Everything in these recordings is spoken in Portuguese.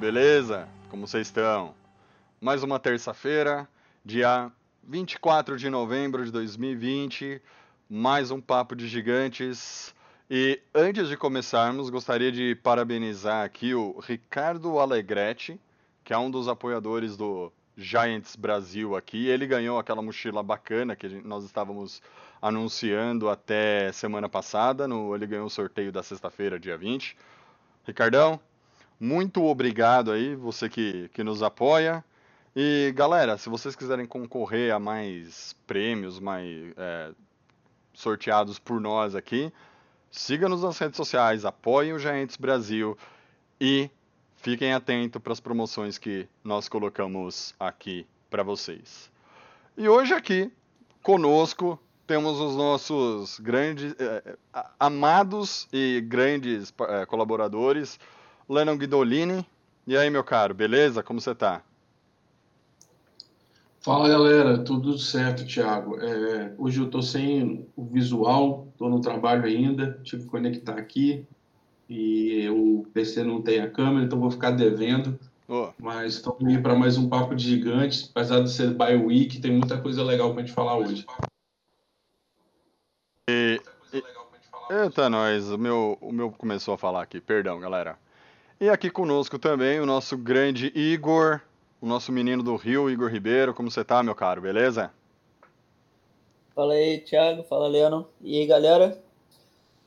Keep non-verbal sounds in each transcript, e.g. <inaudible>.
beleza? Como vocês estão? Mais uma terça-feira, dia 24 de novembro de 2020, mais um Papo de Gigantes. E antes de começarmos, gostaria de parabenizar aqui o Ricardo Alegretti, que é um dos apoiadores do Giants Brasil aqui. Ele ganhou aquela mochila bacana que nós estávamos anunciando até semana passada. No, ele ganhou o sorteio da sexta-feira, dia 20. Ricardão, muito obrigado aí, você que, que nos apoia. E galera, se vocês quiserem concorrer a mais prêmios, mais é, sorteados por nós aqui, siga-nos nas redes sociais, apoiem o Giants Brasil e fiquem atentos para as promoções que nós colocamos aqui para vocês. E hoje aqui conosco temos os nossos grandes, eh, amados e grandes eh, colaboradores, Lennon Guidolini. E aí, meu caro, beleza? Como você tá? Fala galera, tudo certo, Thiago. É, hoje eu estou sem o visual, estou no trabalho ainda, tive que conectar aqui e o PC não tem a câmera, então vou ficar devendo. Ô, Mas estamos aí para mais um Papo de Gigantes, apesar de ser by week, tem muita coisa legal para gente falar hoje. eita, nós, o meu, o meu começou a falar aqui, perdão, galera. E aqui conosco também o nosso grande Igor, o nosso menino do Rio, Igor Ribeiro. Como você tá, meu caro, beleza? Fala aí, Thiago. Fala, Leandro. E aí, galera?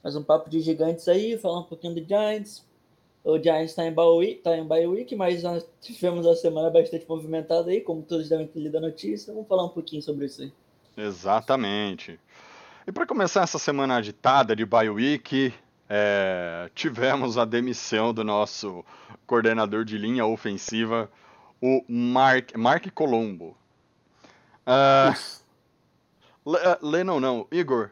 Mais um papo de gigantes aí, falar um pouquinho do Giants. O Giants está em bye tá em bye week, mas nós tivemos uma semana bastante movimentada aí, como todos devem ter lido a notícia. Vamos falar um pouquinho sobre isso aí. Exatamente. E para começar essa semana agitada de bye week, é, tivemos a demissão do nosso coordenador de linha ofensiva, o Mark, Mark Colombo. Ah, Lennon não, Igor,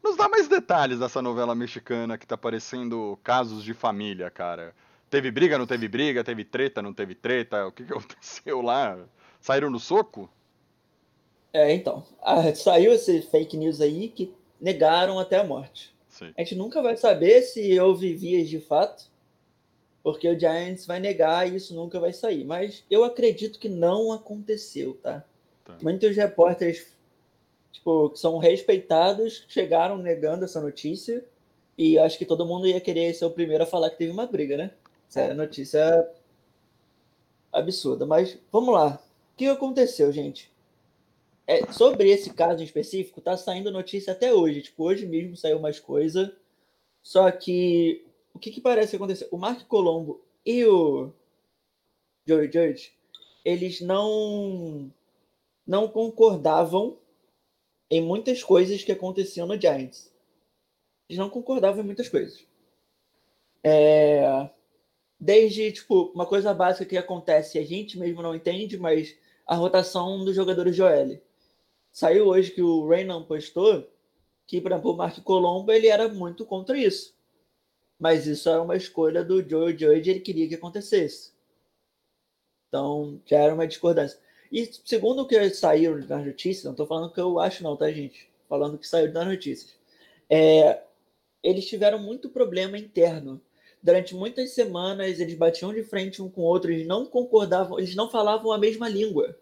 nos dá mais detalhes dessa novela mexicana que tá parecendo casos de família, cara. Teve briga, não teve briga, teve treta, não teve treta, o que, que <laughs> aconteceu lá? Saíram no soco? É, então, ah, saiu esse fake news aí que negaram até a morte. Sim. A gente nunca vai saber se houve vias de fato, porque o Giants vai negar e isso nunca vai sair. Mas eu acredito que não aconteceu, tá? Tá. Muitos repórteres, tipo, que são respeitados, chegaram negando essa notícia e acho que todo mundo ia querer ser o primeiro a falar que teve uma briga, né? Essa é notícia absurda. Mas vamos lá. O que aconteceu, gente? É, sobre esse caso em específico, tá saindo notícia até hoje. Tipo, hoje mesmo saiu mais coisa. Só que o que, que parece acontecer? O Mark Colombo e o Joey Judge, eles não não concordavam em muitas coisas que aconteciam no Giants. Eles não concordavam em muitas coisas. É, desde, tipo, uma coisa básica que acontece a gente mesmo não entende, mas a rotação dos jogadores de OL. Saiu hoje que o Reynan postou que, por exemplo, o Mark Colombo ele era muito contra isso. Mas isso era uma escolha do Joe Judge, ele queria que acontecesse. Então, já era uma discordância. E segundo o que saiu nas notícias, não estou falando que eu acho não, tá, gente? Falando que saiu nas notícias. É, eles tiveram muito problema interno. Durante muitas semanas, eles batiam de frente um com o outro, eles não concordavam, eles não falavam a mesma língua.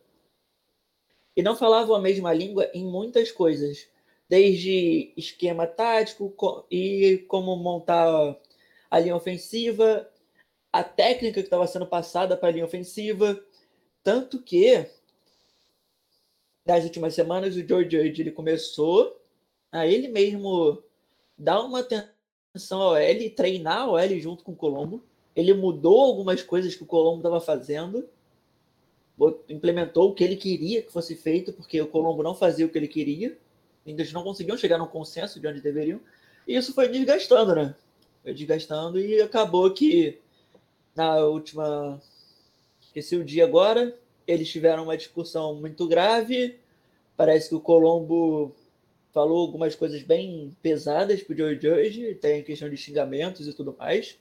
E não falavam a mesma língua em muitas coisas. Desde esquema tático co- e como montar a linha ofensiva, a técnica que estava sendo passada para a linha ofensiva. Tanto que, nas últimas semanas, o George Judge ele começou a ele mesmo dar uma atenção ao L treinar o L junto com o Colombo. Ele mudou algumas coisas que o Colombo estava fazendo, implementou o que ele queria que fosse feito, porque o Colombo não fazia o que ele queria. Eles não conseguiam chegar num consenso de onde deveriam. E isso foi desgastando, né? Foi desgastando e acabou que na última Esqueci o dia agora. Eles tiveram uma discussão muito grave. Parece que o Colombo falou algumas coisas bem pesadas pro Joe Judge, tem questão de xingamentos e tudo mais.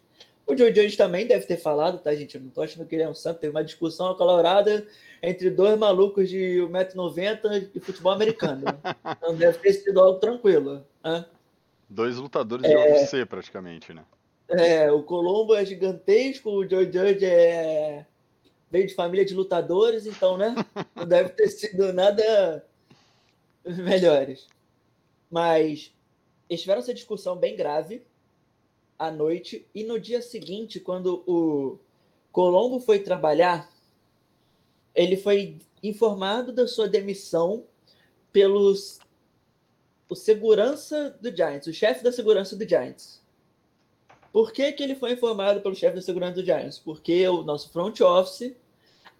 O Joe Judge também deve ter falado, tá, gente? Eu não tô achando que ele é um santo. Teve uma discussão acalorada entre dois malucos de 1,90m de futebol americano. <laughs> Então deve ter sido algo tranquilo. Né? Dois lutadores de UFC, praticamente, né? É, o Colombo é gigantesco, o Joe Judge é... veio de família de lutadores, então, né? <laughs> Não deve ter sido nada melhores. Mas eles tiveram essa discussão bem grave à noite e no dia seguinte, quando o Colombo foi trabalhar, ele foi informado da sua demissão pelos o segurança do Giants, o chefe da segurança do Giants. Por que, que ele foi informado pelo chefe da segurança do Giants? Porque o nosso front office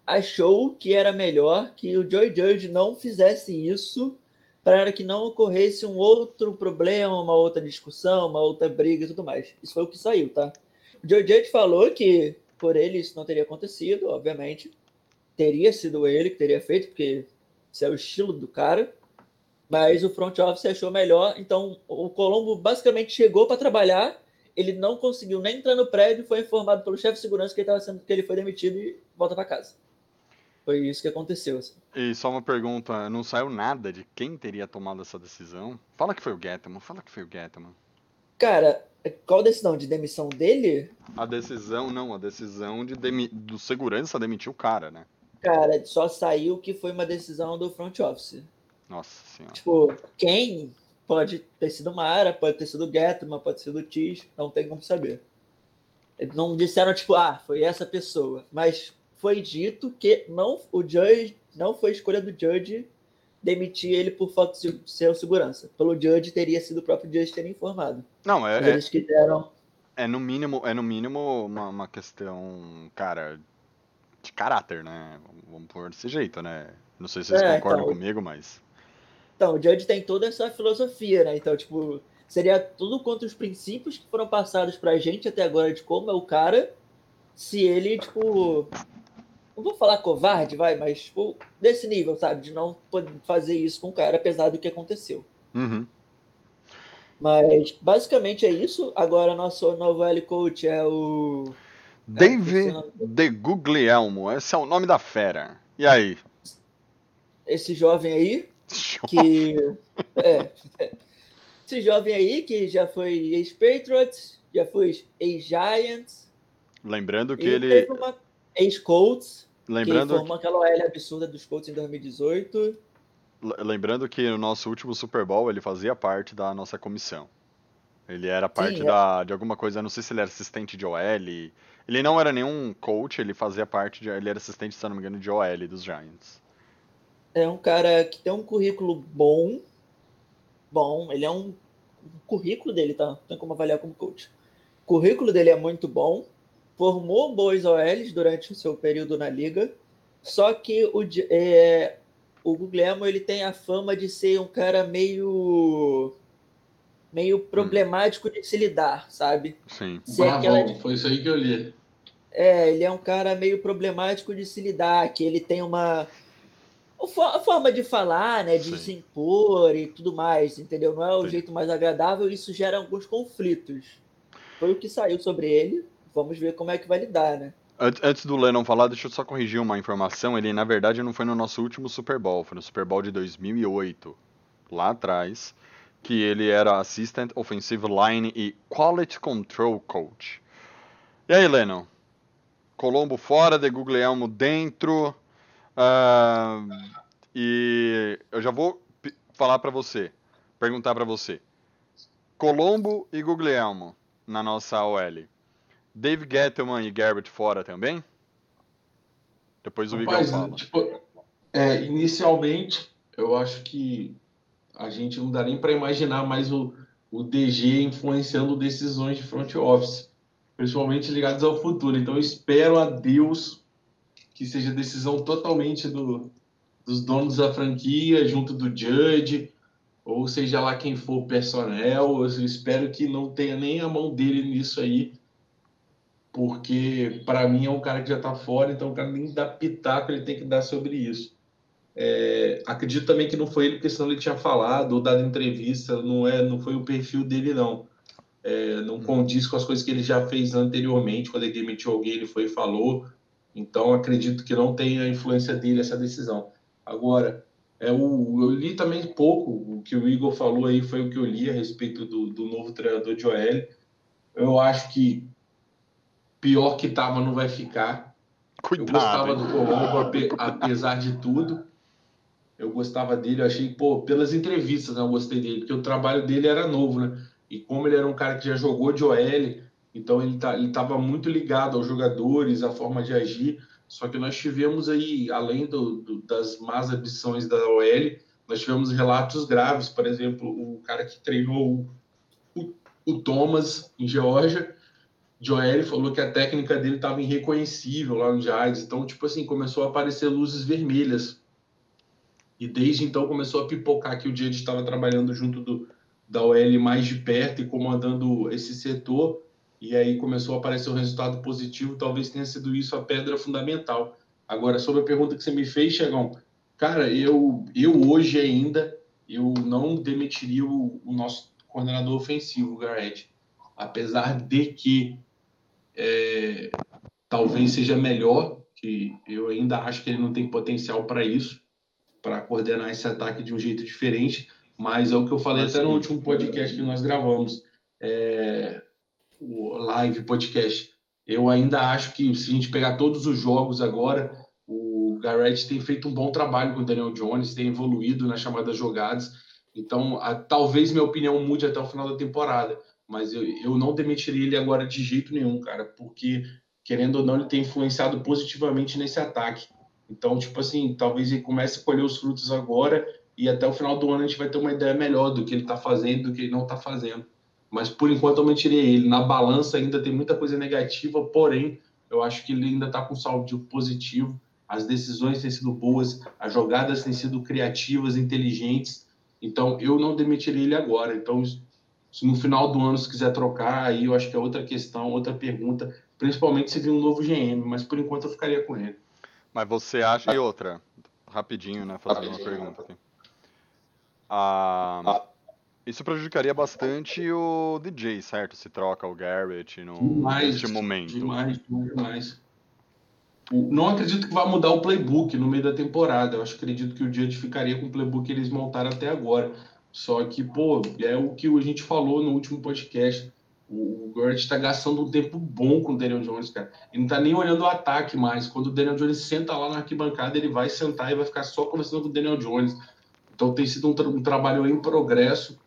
achou que era melhor que o Joy Judge não fizesse isso para que não ocorresse um outro problema, uma outra discussão, uma outra briga e tudo mais. Isso foi o que saiu, tá? O Judge falou que por ele isso não teria acontecido, obviamente. Teria sido ele que teria feito, porque esse é o estilo do cara. Mas o front office achou melhor. Então o Colombo basicamente chegou para trabalhar. Ele não conseguiu nem entrar no prédio, foi informado pelo chefe de segurança que ele, sendo, que ele foi demitido e volta para casa. Foi isso que aconteceu. Assim. E só uma pergunta, não saiu nada de quem teria tomado essa decisão? Fala que foi o Gettman, fala que foi o Gettman. Cara, qual decisão? De demissão dele? A decisão, não, a decisão de demi... do segurança demitir o cara, né? Cara, só saiu que foi uma decisão do front office. Nossa senhora. Tipo, quem? Pode ter sido Mara, pode ter sido Gettman, pode ter sido Tis, não tem como saber. Não disseram, tipo, ah, foi essa pessoa. Mas foi dito que não o Judge não foi escolha do Judge demitir ele por falta de ser segurança. Pelo Judge teria sido o próprio Judge ter informado. Não, é, Mas eles quiseram. É no mínimo, é no mínimo uma, uma questão, cara, de caráter, né? Vamos pôr desse jeito, né? Não sei se vocês É, concordam então, comigo, mas. Então, o Judge tem toda essa filosofia, né? Então, tipo, seria tudo contra os princípios que foram passados pra gente até agora de como é o cara, se ele, tipo. Não vou falar covarde, vai, mas, tipo, desse nível, sabe? De não poder fazer isso com o cara, apesar do que aconteceu. Uhum. Mas, basicamente é isso. Agora, nosso novo L coach é o. David De Guglielmo, esse é o nome da fera. E aí? Esse jovem aí, que. É. <laughs> Esse jovem aí, que já foi ex-Patriots, já foi ex-Giants, Lembrando que ele. uma ex-Colts, que Lembrando, formou aquela OL absurda dos Colts em 2018. lembrando que no nosso último Super Bowl ele fazia parte da nossa comissão. Ele era parte é. da, de alguma coisa, não sei se ele era assistente de OL. Ele não era nenhum coach, ele fazia parte de. Ele era assistente, se não me engano, de OL dos Giants. É um cara que tem um currículo bom. Bom, ele é um. O currículo dele, tá? Não tem como avaliar como coach. O currículo dele é muito bom. Formou boas OLs durante o seu período na liga. Só que o, é, o Guglielmo ele tem a fama de ser um cara meio. meio problemático de se lidar, sabe? Sim. Se é aquela Bravão, foi isso aí que eu li. É, ele é um cara meio problemático de se lidar, que ele tem uma a forma de falar, né, de Sim. se impor e tudo mais, entendeu? Não é o Sim. jeito mais agradável, isso gera alguns conflitos. Foi o que saiu sobre ele. Vamos ver como é que vai lidar, né? Antes, do Lennon falar, deixa eu só corrigir uma informação. Ele, na verdade, não foi no nosso último Super Bowl, foi no Super Bowl de 2008, lá atrás, que ele era Assistant Offensive Line e Quality Control Coach. E aí, Lennon? Colombo fora, de Guglielmo dentro. ah, e eu já vou falar pra você, perguntar pra você. Colombo e Guglielmo na nossa OL. Dave Gettleman e Garrett fora também? Depois o Igor fala. tipo, é, inicialmente, eu acho que a gente não dá nem para imaginar mais o, o DG influenciando decisões de front office, principalmente ligadas ao futuro. Então, eu espero a Deus que seja decisão totalmente do, dos donos da franquia, junto do Judge, ou seja lá quem for o personnel. Eu espero que não tenha nem a mão dele nisso aí, porque para mim é um cara que já está fora, então o cara nem dá pitaco ele tem que dar sobre isso. É, acredito também que não foi ele, porque senão ele tinha falado ou dado entrevista, não é, não foi o perfil dele não. É, não condiz com as coisas que ele já fez anteriormente, quando ele demitiu alguém, ele foi e falou. Então acredito que não tenha a influência dele essa decisão. Agora, é o, eu li também pouco, o que o Igor falou aí foi o que eu li a respeito do, do novo treinador de OL. Eu acho que pior que estava não vai ficar. Cuidado, eu gostava do Colombo, apesar de tudo. Eu gostava dele, eu achei, pô, pelas entrevistas né, eu gostei dele, porque o trabalho dele era novo, né? E como ele era um cara que já jogou de OL, então ele tá, estava muito ligado aos jogadores, à forma de agir. Só que nós tivemos aí, além do, do, das más ambições da OL, nós tivemos relatos graves. Por exemplo, o cara que treinou o, o Thomas em Geórgia, Joel falou que a técnica dele estava irreconhecível lá no Giants. Então, tipo assim, começou a aparecer luzes vermelhas. E desde então começou a pipocar que o Giants estava trabalhando junto do, da OL mais de perto e comandando esse setor e aí começou a aparecer um resultado positivo, talvez tenha sido isso a pedra fundamental. Agora, sobre a pergunta que você me fez, Chegão, cara, eu, eu hoje ainda, eu não demitiria o, o nosso coordenador ofensivo, Garrett, apesar de que é, talvez seja melhor, que eu ainda acho que ele não tem potencial para isso, para coordenar esse ataque de um jeito diferente, mas é o que eu falei até no último podcast que nós gravamos. É, o live, podcast. Eu ainda acho que se a gente pegar todos os jogos agora, o Garrett tem feito um bom trabalho com o Daniel Jones, tem evoluído nas chamadas jogadas. Então, a, talvez minha opinião mude até o final da temporada, mas eu, eu não demitiria ele agora de jeito nenhum, cara, porque querendo ou não, ele tem influenciado positivamente nesse ataque. Então, tipo assim, talvez ele comece a colher os frutos agora e até o final do ano a gente vai ter uma ideia melhor do que ele está fazendo, do que ele não está fazendo mas por enquanto eu mentiria ele. Na balança ainda tem muita coisa negativa, porém eu acho que ele ainda está com saldo positivo. As decisões têm sido boas, as jogadas têm sido criativas, inteligentes. Então eu não demitiria ele agora. Então se no final do ano se quiser trocar, aí eu acho que é outra questão, outra pergunta, principalmente se vir um novo GM. Mas por enquanto eu ficaria com ele. Mas você acha e outra, rapidinho, né, fazer uma pergunta. Aqui. Ah, isso prejudicaria bastante o DJ, certo? Se troca o Garrett no, demais, neste momento. Demais, demais. Não acredito que vá mudar o playbook no meio da temporada. Eu acho, acredito que o Judge ficaria com o playbook que eles montaram até agora. Só que, pô, é o que a gente falou no último podcast. O Garrett está gastando um tempo bom com o Daniel Jones, cara. Ele não está nem olhando o ataque mais. Quando o Daniel Jones senta lá na arquibancada, ele vai sentar e vai ficar só conversando com o Daniel Jones. Então tem sido um, tra um trabalho em progresso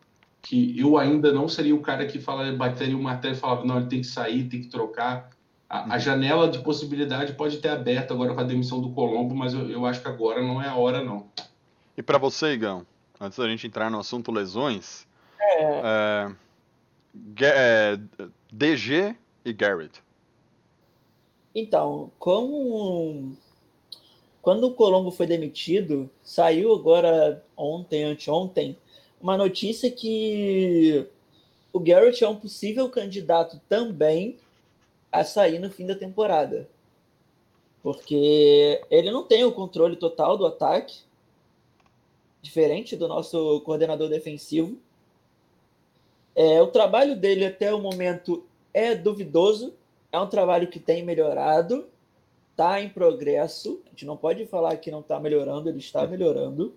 que eu ainda não seria o cara que fala, bateria o martelo e falava, não, ele tem que sair, tem que trocar. A, a, uhum. janela de possibilidade pode ter aberto agora com a demissão do Colombo, mas eu, eu acho que agora não é a hora, não. E para você, Igão, antes da gente entrar no assunto lesões, é... É, é, DG e Garrett. Então, como quando o Colombo foi demitido, saiu agora ontem, anteontem, uma notícia que o Garrett é um possível candidato também a sair no fim da temporada. Porque ele não tem o controle total do ataque, diferente do nosso coordenador defensivo. É, o trabalho dele até o momento é duvidoso, é um trabalho que tem melhorado, está em progresso. A gente não pode falar que não está melhorando, ele está melhorando.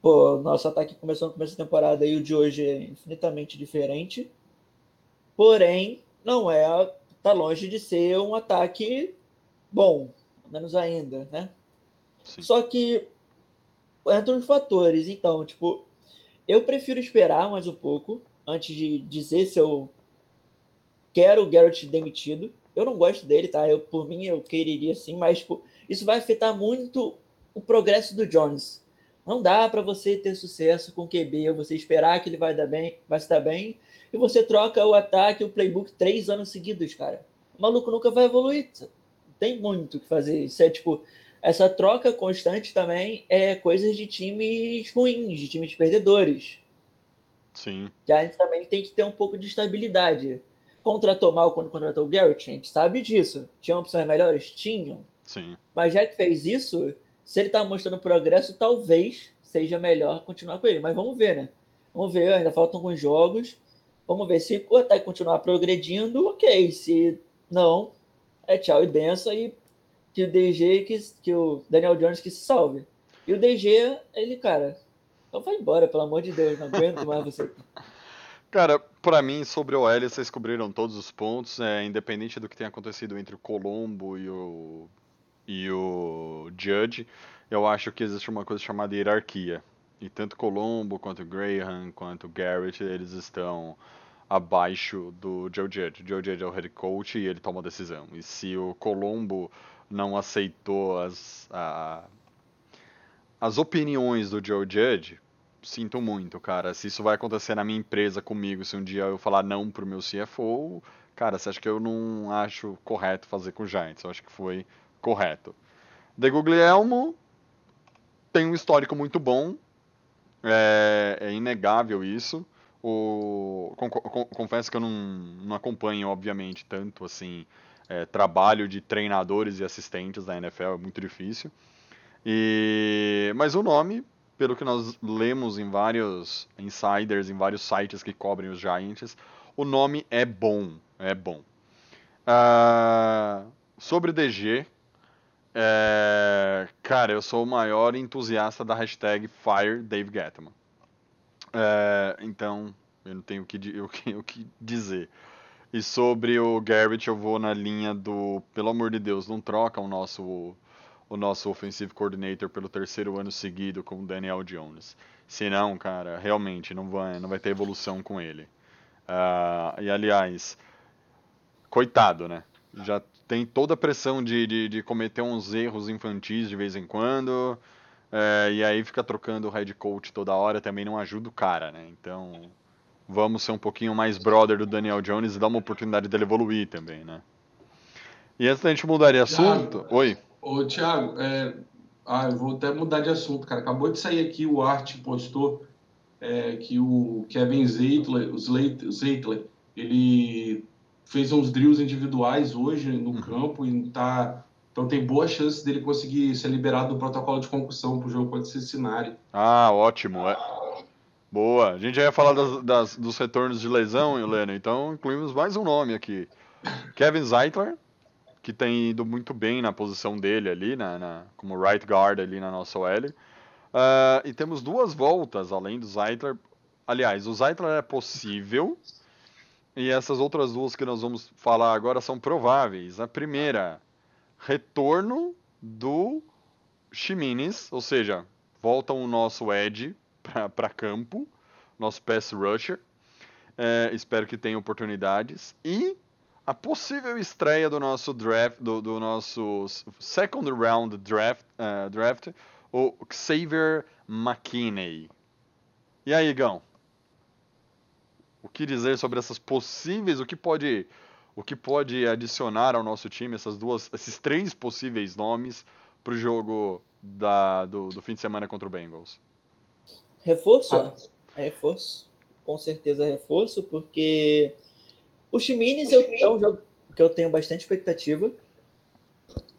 Pô, nosso ataque começou no começo da temporada e o de hoje é infinitamente diferente. Porém, não é. Tá longe de ser um ataque bom, menos ainda, né? Sim. Só que entram os fatores. Então, tipo, eu prefiro esperar mais um pouco antes de dizer se eu quero o Garrett demitido. Eu não gosto dele, tá? Eu, por mim, eu quereria sim, mas tipo, isso vai afetar muito o progresso do Jones. Não dá para você ter sucesso com QB, você esperar que ele vai dar bem, vai estar bem, e você troca o ataque, o playbook três anos seguidos, cara. O maluco nunca vai evoluir. Tem muito o que fazer. Isso é tipo, essa troca constante também é coisas de times ruins, de times perdedores. Sim. Que a gente também tem que ter um pouco de estabilidade. contratou mal quando contratou o Garrett, a gente sabe disso. Tinha opções melhores? Tinham. Sim. Mas já que fez isso, se ele tá mostrando progresso, talvez seja melhor continuar com ele. Mas vamos ver, né? Vamos ver, ainda faltam alguns jogos. Vamos ver se o ataque continuar progredindo, ok. Se não, é tchau e benção e que o DG, que, que o Daniel Jones que se salve. E o DG, ele, cara, então vai embora, pelo amor de Deus, não aguento mais <laughs> você. Cara, pra mim, sobre o OL, vocês cobriram todos os pontos, é, independente do que tenha acontecido entre o Colombo e o, e o Judge, eu acho que existe uma coisa chamada hierarquia. E tanto Colombo, quanto Graham, quanto Garrett, eles estão abaixo do Joe Judge. O Joe Judge é o head coach e ele toma a decisão. E se o Colombo não aceitou as, a, as opiniões do Joe Judge, sinto muito, cara. Se isso vai acontecer na minha empresa comigo, se um dia eu falar não pro meu CFO, cara, você acha que eu não acho correto fazer com o Giants? Eu acho que foi correto. De Guglielmo tem um histórico muito bom, é, é inegável isso. O, con, con, confesso que eu não, não acompanho, obviamente, tanto assim é, trabalho de treinadores e assistentes da NFL, é muito difícil. E, mas o nome, pelo que nós lemos em vários insiders, em vários sites que cobrem os Giants, o nome é bom, é bom. Uh, sobre DG, é, cara, eu sou o maior entusiasta da hashtag Fire Dave Gettman. É, então, eu não tenho o que, <laughs> o, que, o que dizer. E sobre o Garrett, eu vou na linha do, pelo amor de Deus, não troca o nosso o nosso offensive coordinator pelo terceiro ano seguido com o Daniel Jones. Senão, cara, realmente não vai, não vai ter evolução com ele. Uh, e aliás, coitado, né? Já tem toda a pressão de, de, de cometer uns erros infantis de vez em quando. Uh, e aí fica trocando o head coach toda hora também não ajuda o cara, né? Então vamos ser um pouquinho mais brother do Daniel Jones e dar uma oportunidade dele evoluir também, né? E antes da gente mudar de assunto. Oi. Ô, Thiago, é... ah, eu vou até mudar de assunto, cara. Acabou de sair aqui o Art postou é, que o Kevin Zeitler, o Zeitler, ele fez uns drills individuais hoje no uhum. campo e tá. Então tem boa chance dele conseguir ser liberado do protocolo de concussão para o jogo contra Cincinnati. Ah, ótimo. É... Boa. A gente já ia falar das, das, dos retornos de lesão, Helena, então incluímos mais um nome aqui. Kevin Zeitler, que tem ido muito bem na posição dele ali, na, na como right guard ali na nossa OL. Uh, e temos duas voltas além do Zeitler. Aliás, o Zeitler é possível. E essas outras duas que nós vamos falar agora são prováveis. A primeira, retorno do Ximenes, ou seja, volta o nosso Edge para campo, nosso pass rusher. É, espero que tenha oportunidades. E a possível estreia do nosso draft, do, do nosso second round draft, uh, draft, o Xavier McKinney. E aí, Gão? O que dizer sobre essas possíveis, o que pode, o que pode adicionar ao nosso time essas duas, esses três possíveis nomes para o jogo da, do, do, fim de semana contra o Bengals? Reforço, ah. reforço, com certeza reforço, porque o Ximenes é um jogo que eu tenho bastante expectativa.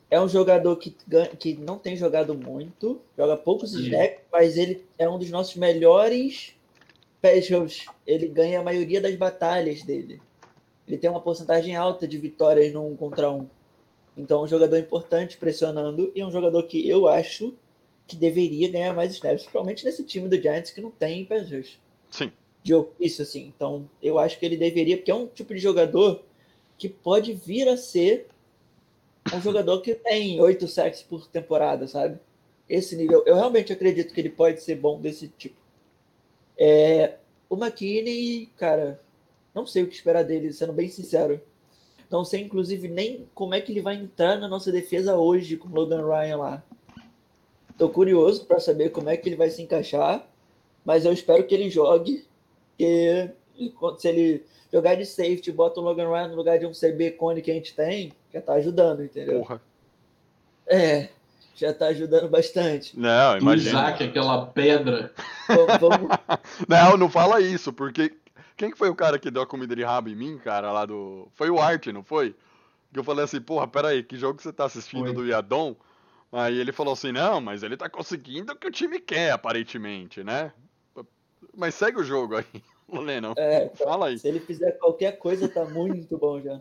É um jogador que, que não tem jogado muito, joga poucos snaps, mas ele é um dos nossos melhores specials. Ele ganha a maioria das batalhas dele. Ele tem uma porcentagem alta de vitórias no um contra um. Então, é um jogador importante pressionando e é um jogador que eu acho que deveria ganhar mais snaps, principalmente nesse time do Giants que não tem pass Sim de ofício, assim. Então, eu acho que ele deveria, porque é um tipo de jogador que pode vir a ser um jogador que tem oito sacks por temporada, sabe? Esse nível. Eu realmente acredito que ele pode ser bom desse tipo. É, o McKinney, cara, não sei o que esperar dele, sendo bem sincero. Não sei, inclusive, nem como é que ele vai entrar na nossa defesa hoje com o Logan Ryan lá. Tô curioso para saber como é que ele vai se encaixar, mas eu espero que ele jogue porque se ele jogar de safety, bota o Logan Ryan no lugar de um CB cone que a gente tem, já tá ajudando, entendeu? Porra. É, já tá ajudando bastante. Não, imagina. Isaac, aquela pedra. Vamos... <laughs> não, não fala isso, porque quem que foi o cara que deu a comida de rabo em mim, cara, lá do. Foi o Art, não foi? Que eu falei assim, porra, peraí, que jogo você tá assistindo Foi. do Yadon? Aí ele falou assim, não, mas ele tá conseguindo o que o time quer, aparentemente, né? Mas segue o jogo aí, <laughs> Lennon. É, Fala aí. se ele fizer qualquer coisa, tá muito bom já.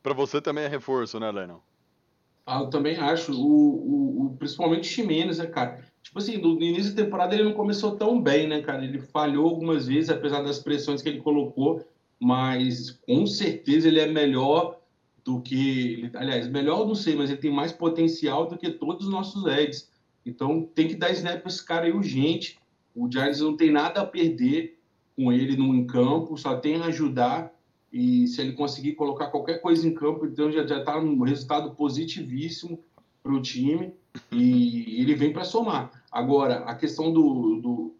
Pra você também é reforço, né, Lennon? Ah, eu também acho, o, o, o- principalmente o Ximenes, né, cara? Tipo assim, no início da temporada ele não começou tão bem, né, cara? Ele falhou algumas vezes, apesar das pressões que ele colocou, mas com certeza ele é melhor do que. Aliás, melhor eu não sei, mas ele tem mais potencial do que todos os nossos Eds. Então tem que dar snap pra esse cara aí urgente. O Giants não tem nada a perder com ele no em campo, só tem a ajudar. E se ele conseguir colocar qualquer coisa em campo, então já já está um resultado positivíssimo para o time e ele vem para somar. Agora, a questão do, do,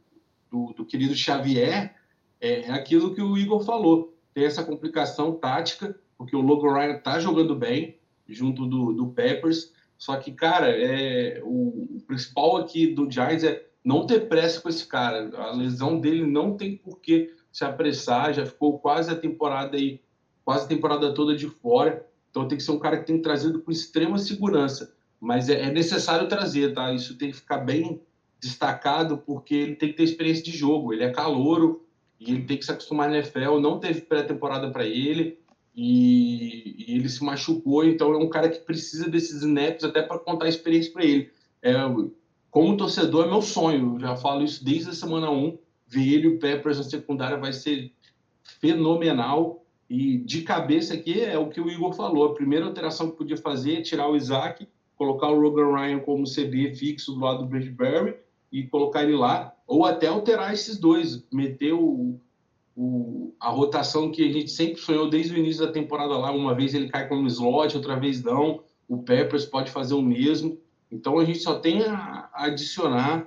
do, do querido Xavier é, é aquilo que o Igor falou. Tem essa complicação tática, porque o Logan Ryan está jogando bem junto do, do Peppers. Só que, cara, é, o, o principal aqui do Giants é não ter pressa com esse cara. A lesão dele não tem por que se apressar. Já ficou quase a temporada aí, quase a temporada toda de fora. Então tem que ser um cara que tem trazido com extrema segurança. Mas é, é necessário trazer, tá? Isso tem que ficar bem destacado, porque ele tem que ter experiência de jogo. Ele é calouro e ele tem que se acostumar na NFL. Não teve pré-temporada para ele e, e ele se machucou. Então é um cara que precisa desses snaps até para contar a experiência para ele. É, como torcedor, é meu sonho. Eu já falo isso desde a semana 1. Ver ele o Peppers na secundária vai ser fenomenal. E de cabeça aqui é o que o Igor falou. A primeira alteração que podia fazer é tirar o Isaac, colocar o Rogan Ryan como CB fixo do lado do Bradbury e colocar ele lá. Ou até alterar esses dois, meter o, o, a rotação que a gente sempre sonhou desde o início da temporada lá. Uma vez ele cai como slot, outra vez não. O Peppers pode fazer o mesmo. Então a gente só tem a adicionar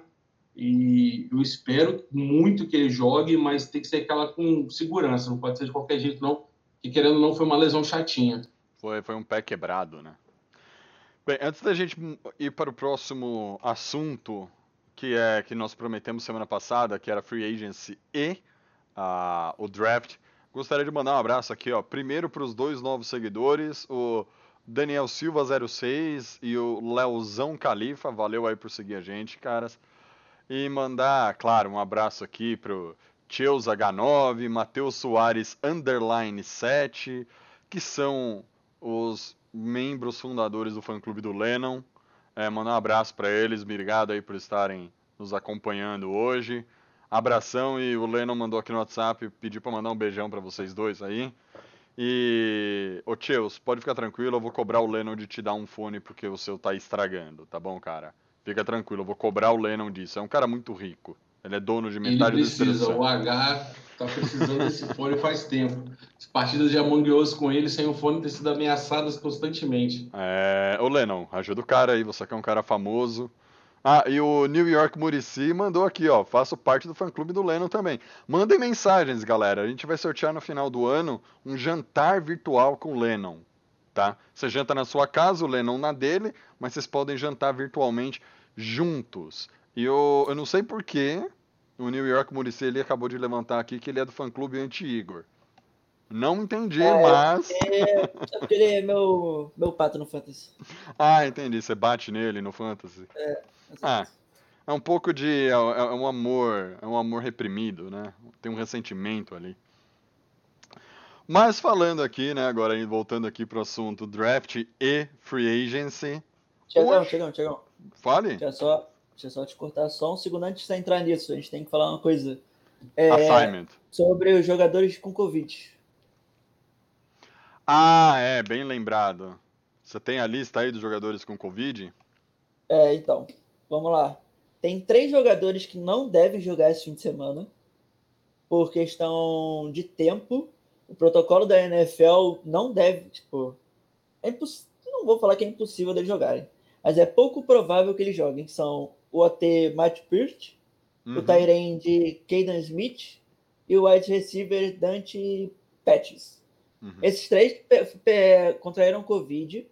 e eu espero muito que ele jogue, mas tem que ser aquela com segurança, não pode ser de qualquer jeito não, que querendo ou não foi uma lesão chatinha. Foi, foi um pé quebrado, né? Bem, antes da gente ir para o próximo assunto, que é que nós prometemos semana passada, que era free agency e ah, o draft, gostaria de mandar um abraço aqui, ó. Primeiro para os dois novos seguidores, o Daniel Silva 06 e o Leozão Califa, valeu aí por seguir a gente, caras. E mandar, claro, um abraço aqui pro Cheus H9, Matheus Soares Underline 7, que são os membros fundadores do fã-clube do Lennon. É, mandar um abraço para eles, obrigado aí por estarem nos acompanhando hoje. Abração e o Lennon mandou aqui no WhatsApp, pediu para mandar um beijão para vocês dois aí. E, ô Cheus, pode ficar tranquilo, eu vou cobrar o Lennon de te dar um fone porque o seu tá estragando, tá bom, cara? Fica tranquilo, eu vou cobrar o Lennon disso. É um cara muito rico. Ele é dono de Ele metade do precisa, Espírito o. H tá precisando desse fone faz tempo. As partidas de Among Us com ele sem o fone têm sido ameaçadas constantemente. É, ô Lennon, ajuda o cara aí, você que é um cara famoso. Ah, e o New York Murici mandou aqui, ó, faço parte do fã-clube do Lennon também. Mandem mensagens, galera. A gente vai sortear no final do ano um jantar virtual com o Lennon, tá? Você janta na sua casa, o Lennon na dele, mas vocês podem jantar virtualmente juntos. E eu, eu não sei porquê o New York Murici ele acabou de levantar aqui que ele é do fã-clube anti-Igor. Não entendi, É, mas... É, é porque ele é meu, meu pato no Fantasy. <laughs> Ah, entendi. Você bate nele no Fantasy. Ah, é um pouco de. É, é um amor. É um amor reprimido, né? Tem um ressentimento ali. Mas falando aqui, né, agora voltando aqui pro assunto draft e free agency. Tiagão, Tiagão, Tiagão. Fale. Deixa eu só, deixa eu só te cortar só um segundo antes de entrar nisso. A gente tem que falar uma coisa. É, Assignment. sobre os jogadores com Covid. Ah, é, bem lembrado. Você tem a lista aí dos jogadores com Covid? É, então, vamos lá. Tem três jogadores que não devem jogar esse fim de semana por questão de tempo. O protocolo da NFL não deve, tipo, é imposs... não vou falar que é impossível deles jogarem, mas é pouco provável que eles joguem. São o OT Matt Peart, o Uhum. Tyrande Caden Smith e o wide receiver Dante Patches. Uhum. Esses três contraíram Covid,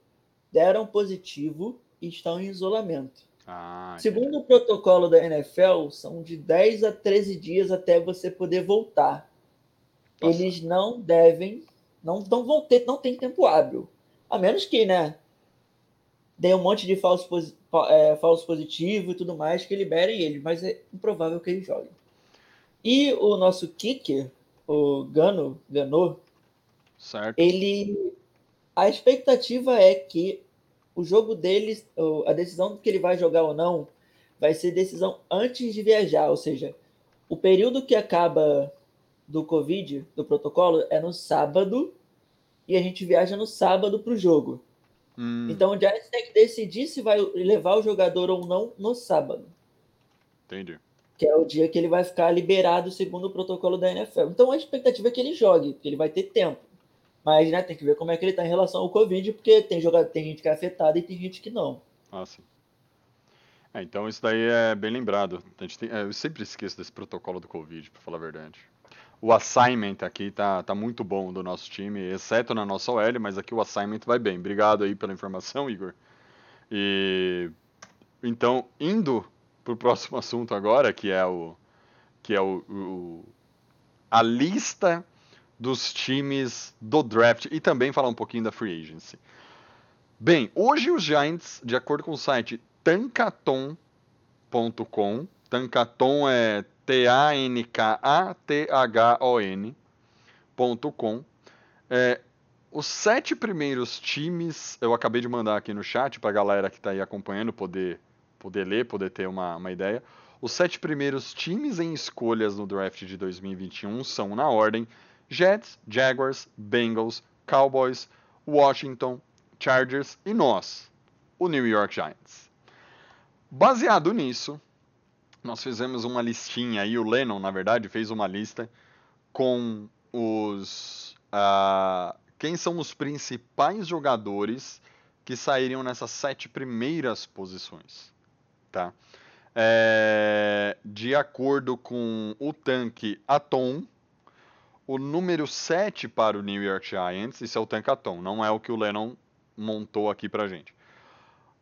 deram positivo e estão em isolamento. Ah. Segundo o protocolo da NFL, são de 10 a 13 dias até você poder voltar. Tá eles não devem, não, não vão ter, não tem tempo hábil. A menos que, né, dê um monte de falso, é, falso positivo e tudo mais que liberem ele, mas é improvável que ele jogue. E o nosso kicker, o Gano, Gano, Certo. ele a expectativa é que o jogo dele, o- a decisão que ele vai jogar ou não, vai ser decisão antes de viajar, ou seja, o período que acaba do Covid, do protocolo, é no sábado e a gente viaja no sábado para o jogo. Hum, Então o Giants tem que decidir se vai levar o jogador ou não no sábado, entendi. que é o dia que ele vai ficar liberado segundo o protocolo da NFL. Então a expectativa é que ele jogue, porque ele vai ter tempo. Mas né, tem que ver como é que ele está em relação ao Covid, porque tem, tem gente que é afetada e tem gente que não. Ah, sim. É, então isso daí é bem lembrado. A gente tem- é, eu sempre esqueço desse protocolo do Covid, pra falar a verdade. O assignment aqui tá, tá muito bom do nosso time, exceto na nossa OL, mas aqui o assignment vai bem. Obrigado aí pela informação, Igor. E então, indo pro próximo <laughs> assunto agora, que é o que é o, o- a lista dos times do draft e também falar um pouquinho da free agency. Bem, hoje os Giants, de acordo com o site tankaton.com, Tankaton é T-A-N-K-A-T-H-O-N.com, é, os sete primeiros times, eu acabei de mandar aqui no chat para a galera que está aí acompanhando poder, poder ler, poder ter uma, uma ideia. Os sete primeiros times em escolhas no draft de 2021 são, na ordem, Jets, Jaguars, Bengals, Cowboys, Washington, Chargers e nós, o New York Giants. Baseado nisso, nós fizemos uma listinha aí, o Lennon, na verdade, fez uma lista com os. ah, quem são os principais jogadores que sairiam nessas sete primeiras posições. Tá? É, de acordo com o tanque Atom, o número 7 para o New York Giants, isso é o tanque Atom, não é o que o Lennon montou aqui pra gente.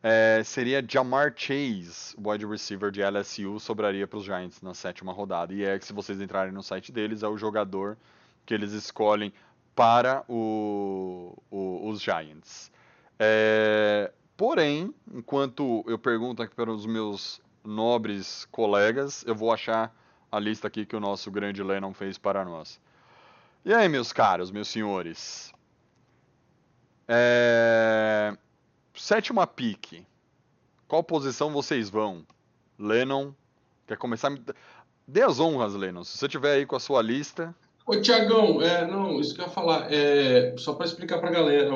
É, seria Jamar Chase, wide receiver de LSU, sobraria para os Giants na sétima rodada. E é que se vocês entrarem no site deles, é o jogador que eles escolhem para o- o- os Giants. É, porém, enquanto eu pergunto aqui para os meus nobres colegas, eu vou achar a lista aqui que o nosso grande Lennon fez para nós. E aí, meus caros, meus senhores? É... Sétima pique. Qual posição vocês vão? Lennon, quer começar? Me- Dê as honras, Lennon. Se você tiver aí com a sua lista. Ô, Tiagão, é, não, isso que eu ia falar, é, só para explicar para a galera,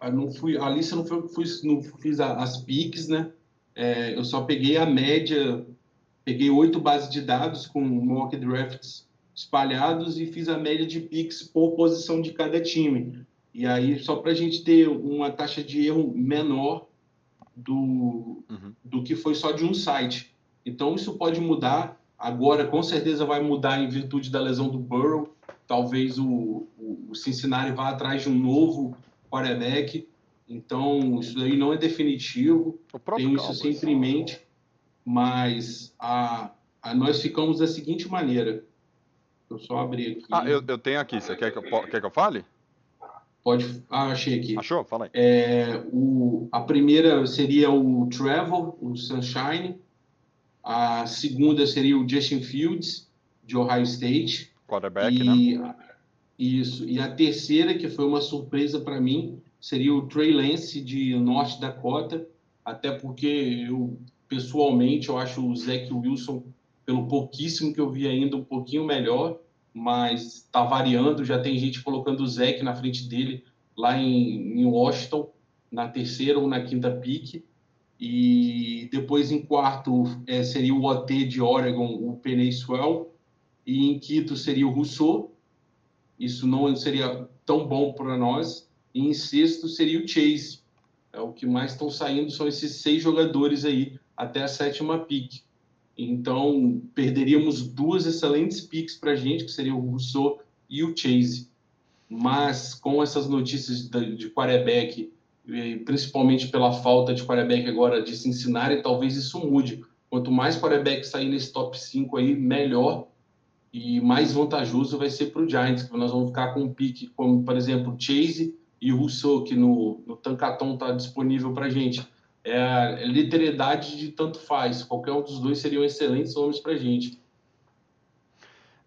a, lista não foi, fui, não fiz a- as piques, né? É, eu só peguei a média, peguei oito bases de dados com mock drafts espalhados e fiz a média de piques por posição de cada time. E aí, só para a gente ter uma taxa de erro menor do, Uhum. do que foi só de um site. Então, isso pode mudar. Agora, com certeza, vai mudar em virtude da lesão do Burrow. Talvez o, o, Cincinnati vá atrás de um novo quarterback. Então, isso aí não é definitivo. Tenho isso sempre em mente. Mas a, a, nós ficamos da seguinte maneira. Eu só abri aqui. Ah, eu, eu tenho aqui. Você quer que eu, quer que eu fale? Pode. Ah, achei aqui. Achou? Fala aí. É, o, a primeira seria o Trevor, o Sunshine. A segunda seria o Justin Fields, de Ohio State. Quarterback, né? e, Isso. E a terceira, que foi uma surpresa para mim, seria o Trey Lance, de Norte Dakota. Até porque eu, pessoalmente, eu acho o Zach Wilson, pelo pouquíssimo que eu vi ainda, um pouquinho melhor. Mas está variando. Já tem gente colocando o Zach na frente dele lá em, em Washington, na terceira ou na quinta pique. E depois em quarto é, seria o OT de Oregon, o Penny. E em quinto seria o Rousseau. Isso não seria tão bom para nós. E em sexto seria o Chase. É o que mais estão saindo são esses seis jogadores aí até a sétima pique. Então perderíamos duas excelentes piques para a gente, que seria o Rousseau e o Chase. Mas com essas notícias de, quarterback, e principalmente pela falta de quarterback agora de Cincinnati, talvez isso mude. Quanto mais quarterback sair nesse top 5 aí, melhor E mais vantajoso vai ser para o Giants, que nós vamos ficar com um pique, como por exemplo Chase e Rousseau, que no, no Tancaton está disponível para a gente. É a literalidade de tanto faz. Qualquer um dos dois seriam excelentes nomes para a gente.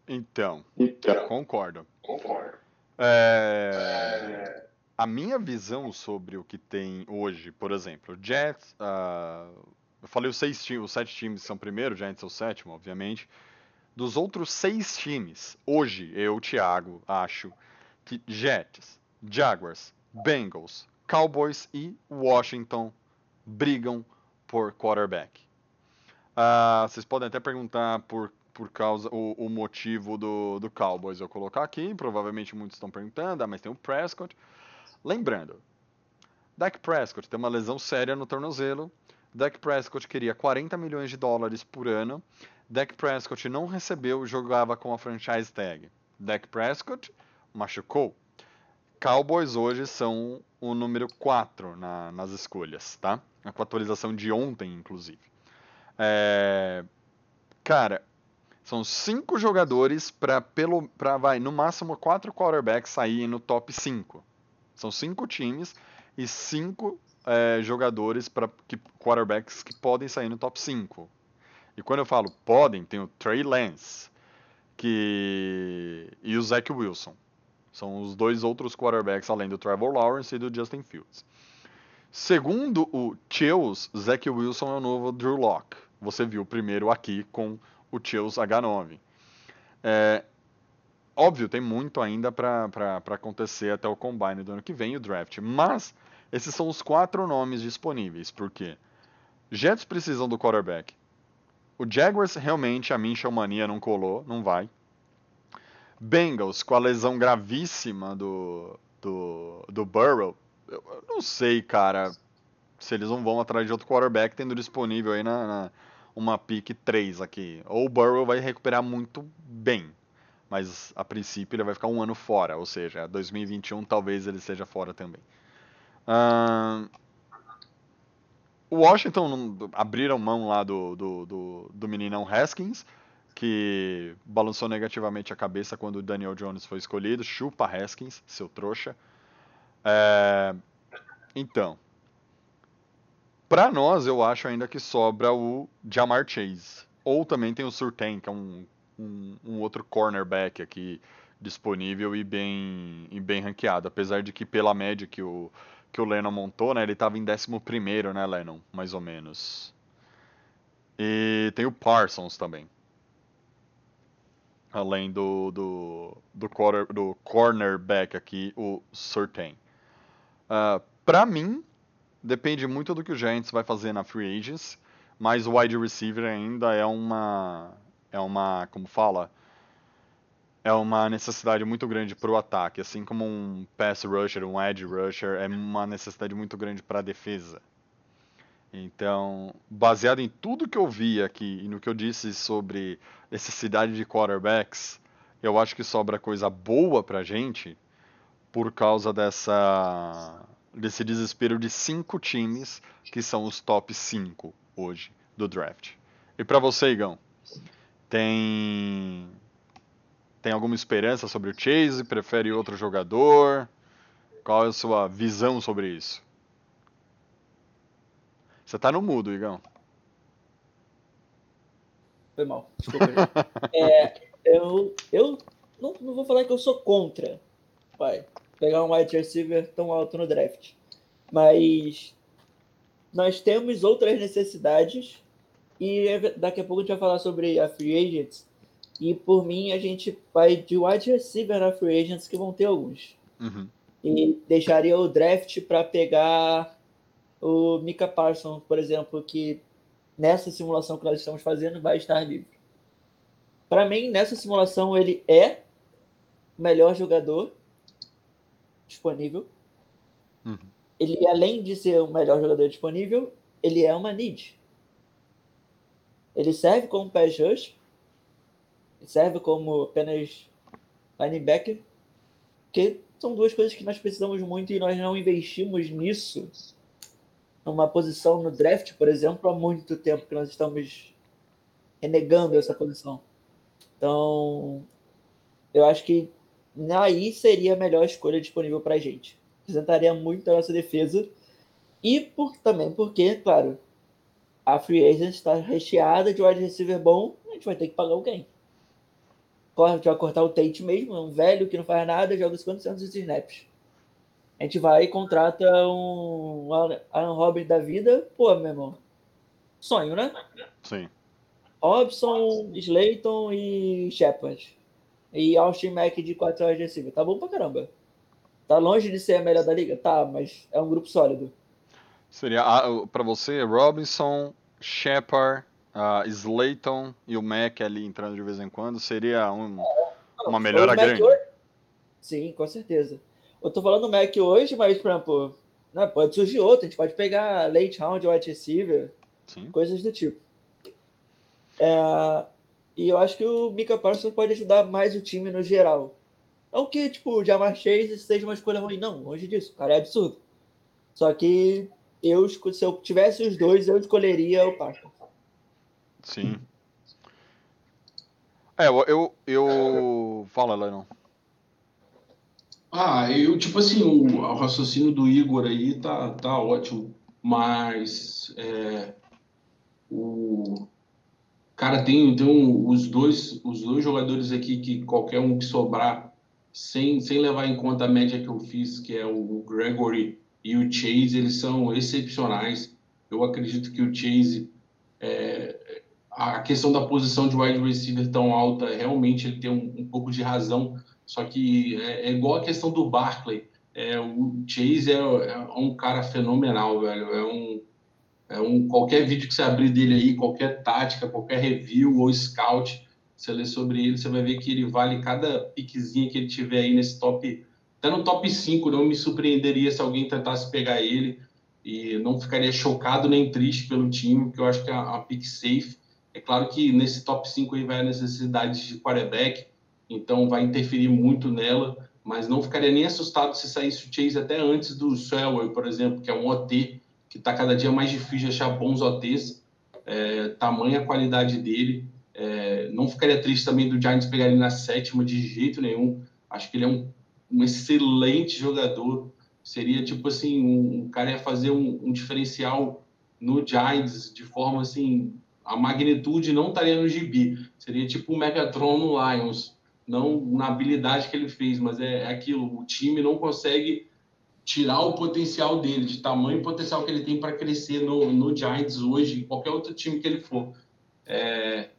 Então, então, concordo. Concordo. É... A minha visão sobre o que tem hoje, por exemplo, Jets, uh, eu falei os seis times, os sete times são primeiro, Giants é o sétimo, obviamente. Dos outros seis times, hoje eu, Thiago, acho que Jets, Jaguars, Bengals, Cowboys e Washington brigam por quarterback. Uh, vocês podem até perguntar por, por causa o, o motivo do, do Cowboys eu colocar aqui. Provavelmente muitos estão perguntando, ah, mas tem o Prescott. Lembrando, Dak Prescott tem uma lesão séria no tornozelo. Dak Prescott queria 40 milhões de dólares por ano. Dak Prescott não recebeu, jogava com a franchise tag. Dak Prescott machucou. Cowboys hoje são o número 4 na, nas escolhas, tá? Com a atualização de ontem, inclusive. É... Cara, são cinco jogadores para pelo para vai no máximo quatro quarterbacks saírem no top 5. São cinco times e cinco é, jogadores para quarterbacks que podem sair no top 5. E quando eu falo podem, tem o Trey Lance que e o Zach Wilson. São os dois outros quarterbacks, além do Trevor Lawrence e do Justin Fields. Segundo o Chills, Zach Wilson é o novo Drew Locke. Você viu primeiro aqui com o Chills H9. É, óbvio, tem muito ainda para acontecer até o Combine do ano que vem, o draft. Mas esses são os quatro nomes disponíveis. Por quê? Jets precisam do quarterback. O Jaguars realmente, a Minchel Mania não colou, não vai. Bengals, com a lesão gravíssima do, do, do Burrow, eu, não sei, cara, se eles não vão atrás de outro quarterback tendo disponível aí na, na uma pick 3 aqui. Ou o Burrow vai recuperar muito bem, mas a princípio ele vai ficar um ano fora, ou seja, 2021 talvez ele seja fora também. Uh, o Washington abriram mão lá do, do, do, do meninão Haskins, que balançou negativamente a cabeça quando o Daniel Jones foi escolhido. Chupa Haskins, seu trouxa. É... Então, para nós, eu acho ainda que sobra o Jamar Chase. Ou também tem o Surtain, que é um, um, um, outro cornerback aqui disponível e bem, e bem ranqueado. Apesar de que pela média que o, que o Lennon montou, né, ele estava em 11 né, Lennon? Mais ou menos. E tem o Parsons também além do, do, do, quarter, do cornerback aqui, o Surtain. Uh, ah, Para mim, depende muito do que o Giants vai fazer na free agents, mas o wide receiver ainda é uma, é uma, como fala, é uma necessidade muito grande para o ataque, assim como um pass rusher, um edge rusher, é uma necessidade muito grande para a defesa. Então, baseado em tudo que eu vi aqui e no que eu disse sobre necessidade de quarterbacks, eu acho que sobra coisa boa pra gente por causa dessa desse desespero de cinco times que são os top 5 hoje do draft. E para você, Igão, tem tem alguma esperança sobre o Chase? Prefere outro jogador? Qual é a sua visão sobre isso? Você tá no mudo, Igão. Foi mal, desculpa. <laughs> é, eu eu não, não vou falar que eu sou contra, pai, pegar um wide receiver tão alto no draft. Mas nós temos outras necessidades e daqui a pouco a gente vai falar sobre a free agents. E por mim a gente vai de wide receiver na free agents que vão ter alguns. Uhum. E deixaria o draft para pegar o Mika Parsons, por exemplo, que nessa simulação que nós estamos fazendo vai estar livre. Para mim, nessa simulação, ele é o melhor jogador disponível. Uhum. Ele, além de ser o melhor jogador disponível, ele é uma need. Ele serve como pass rush, serve como apenas linebacker, que são duas coisas que nós precisamos muito e nós não investimos nisso numa posição no draft, por exemplo, há muito tempo que nós estamos renegando essa posição. Então, eu acho que aí seria a melhor escolha disponível para a gente. Apresentaria muito a nossa defesa. E por, também porque, claro, a free agent está recheada de wide receiver bom, a gente vai ter que pagar alguém. A gente vai cortar o Tate mesmo, é um velho que não faz nada, joga 50% dos snaps. A gente vai e contrata um Aaron Robin da vida, pô, meu irmão. Sonho, né? Sim. Robson, Slayton e Shepard. E Austin Mack de 4 horas de receiver. Tá bom pra caramba. Tá longe de ser a melhor da liga? Tá, mas é um grupo sólido. Seria para você Robinson, Shepard, uh, Slayton e o Mac ali entrando de vez em quando seria um, uma melhora grande. Hoje... Sim, com certeza. Eu tô falando do Mac hoje, mas, por exemplo, né, pode surgir outro. A gente pode pegar late round, wide receiver, Sim. coisas do tipo. É, e eu acho que o Mika Parsons pode ajudar mais o time no geral. Não que, tipo, o Jamar Chase seja uma escolha ruim, não, longe disso, o cara é absurdo. Só que eu, se eu tivesse os dois, eu escolheria o Parsons. Sim. É, eu. eu, eu... Fala, Lennon. Ah, eu, tipo assim, o, o, raciocínio do Igor aí tá, tá ótimo, mas é, o cara tem então os dois os dois jogadores aqui que qualquer um que sobrar sem, sem levar em conta a média que eu fiz, que é o Gregory e o Chase, eles são excepcionais. Eu acredito que o Chase é, a questão da posição de wide receiver tão alta, realmente ele tem um, um pouco de razão, só que é, é, igual a questão do Barkley. É, o Chase é, é, um cara fenomenal, velho. É um, é um qualquer vídeo que você abrir dele aí, qualquer tática, qualquer review ou scout, você lê sobre ele, você vai ver que ele vale cada piquezinha que ele tiver aí nesse top, até no top 5, não me surpreenderia se alguém tentasse pegar ele e não ficaria chocado nem triste pelo time, porque eu acho que é a, a pick safe é claro que nesse top 5 aí vai a necessidade de quarterback, então vai interferir muito nela, mas não ficaria nem assustado se saísse o Chase até antes do Sewell, por exemplo, que é um OT, que está cada dia mais difícil de achar bons OTs, é, tamanha qualidade dele. É, não ficaria triste também do Giants pegar ele na sétima de jeito nenhum. Acho que ele é um, um excelente jogador. Seria tipo assim, um, um cara ia fazer um, um diferencial no Giants de forma assim a magnitude não estaria no gibi. Seria tipo o Megatron no Lions. Não na habilidade que ele fez, mas é, é aquilo. O time não consegue tirar o potencial dele, de tamanho potencial que ele tem para crescer no, no Giants hoje, em qualquer outro time que ele for. É,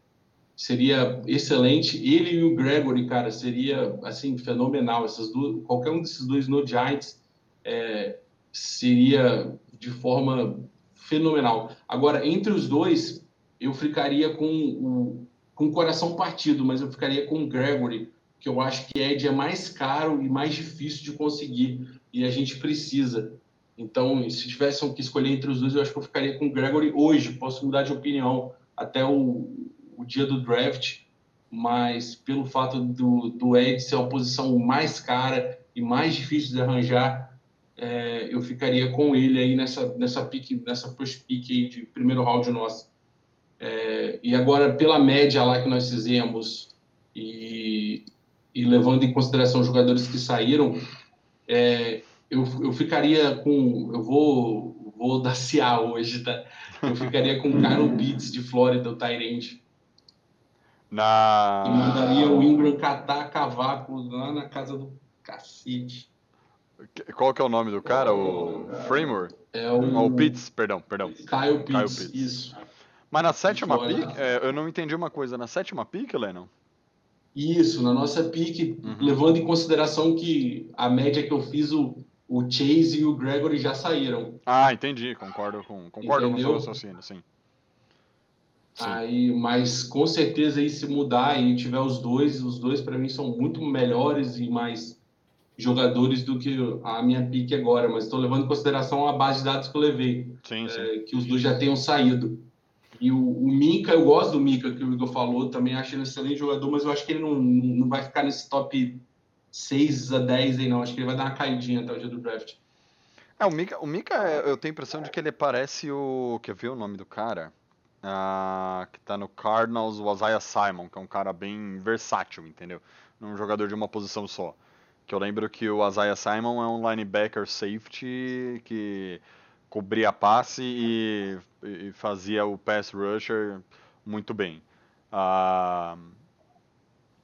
seria excelente. Ele e o Gregory, cara, seria assim fenomenal. Essas duas, qualquer um desses dois no Giants é, seria de forma fenomenal. Agora, entre os dois, eu ficaria com o, com o coração partido, mas eu ficaria com o Gregory, que eu acho que Ed é mais caro e mais difícil de conseguir, e a gente precisa. Então, se tivessem que escolher entre os dois, eu acho que eu ficaria com o Gregory hoje. Posso mudar de opinião até o, o dia do draft, mas pelo fato do, do Ed ser uma posição mais cara e mais difícil de arranjar, é, eu ficaria com ele aí nessa, nessa pique, nessa first pick de primeiro round nosso. É, e agora, pela média lá que nós fizemos, e, e levando em consideração os jogadores que saíram, é, eu, eu ficaria com. Eu vou, vou dar <laughs> CA hoje, tá? Eu ficaria com o Kyle Pitts de Flórida, o Tyrande. Na... E mandaria o Ingram catar cavaco lá na casa do cacete. Qual que é o nome do cara? O Framework? É o... Oh, o Pitts, perdão, perdão. Kyle Pitts, Kyle Pitts. isso. Mas na sétima pick, é, eu não entendi uma coisa. Na sétima pick, Lennon? Isso, na nossa pick, uhum. levando em consideração que a média que eu fiz, o, o Chase e o Gregory já saíram. Ah, entendi. Concordo com, concordo com o seu raciocínio, sim. sim. Aí, mas com certeza aí se mudar e tiver os dois, os dois para mim são muito melhores e mais jogadores do que a minha pique agora, mas estou levando em consideração a base de dados que eu levei, sim, é, sim. que os dois já tenham saído. E o, o Mika, eu gosto do Mika, que o Igor falou, também acho ele um excelente jogador, mas eu acho que ele não, não vai ficar nesse top 6 a 10 aí, não. Acho que ele vai dar uma caidinha até o dia do draft. É, o Mika, o Mika eu tenho a impressão de que ele parece o. Quer ver o nome do cara? ah, que tá no Cardinals, o Isaiah Simon, que é um cara bem versátil, entendeu? Não um jogador de uma posição só. Que eu lembro que o Isaiah Simon é um linebacker safety que cobria passe e, e fazia o pass rusher muito bem. Ah,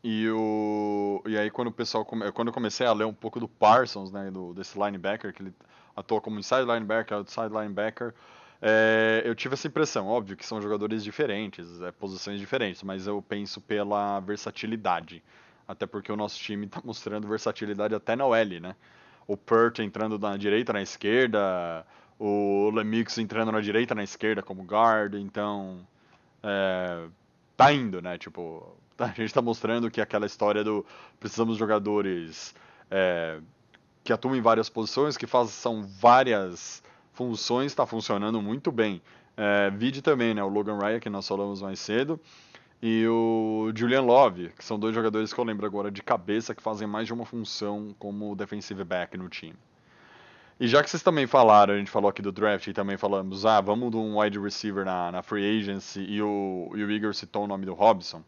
e, o, e aí quando o pessoal come, quando eu comecei a ler um pouco do Parsons, né, do, desse linebacker, que ele atua como inside linebacker, outside linebacker, é, eu tive essa impressão, óbvio que são jogadores diferentes, é, posições diferentes, mas eu penso pela versatilidade. Até porque o nosso time está mostrando versatilidade até na OL, né? O Pert entrando na direita, na esquerda, o Lemix entrando na direita, na esquerda como guard, então é, tá indo, né? Tipo, <laughs> a gente está mostrando que aquela história do precisamos de jogadores é, que atuam em várias posições, que façam várias funções, está funcionando muito bem. É, vide também, né? O Logan Ryan, que nós falamos mais cedo, e o Julian Love, que são dois jogadores que eu lembro agora de cabeça que fazem mais de uma função como defensive back no time. E já que vocês também falaram, a gente falou aqui do draft e também falamos, ah, vamos de um wide receiver na, na free agency e o, e o Igor citou o nome do Robson.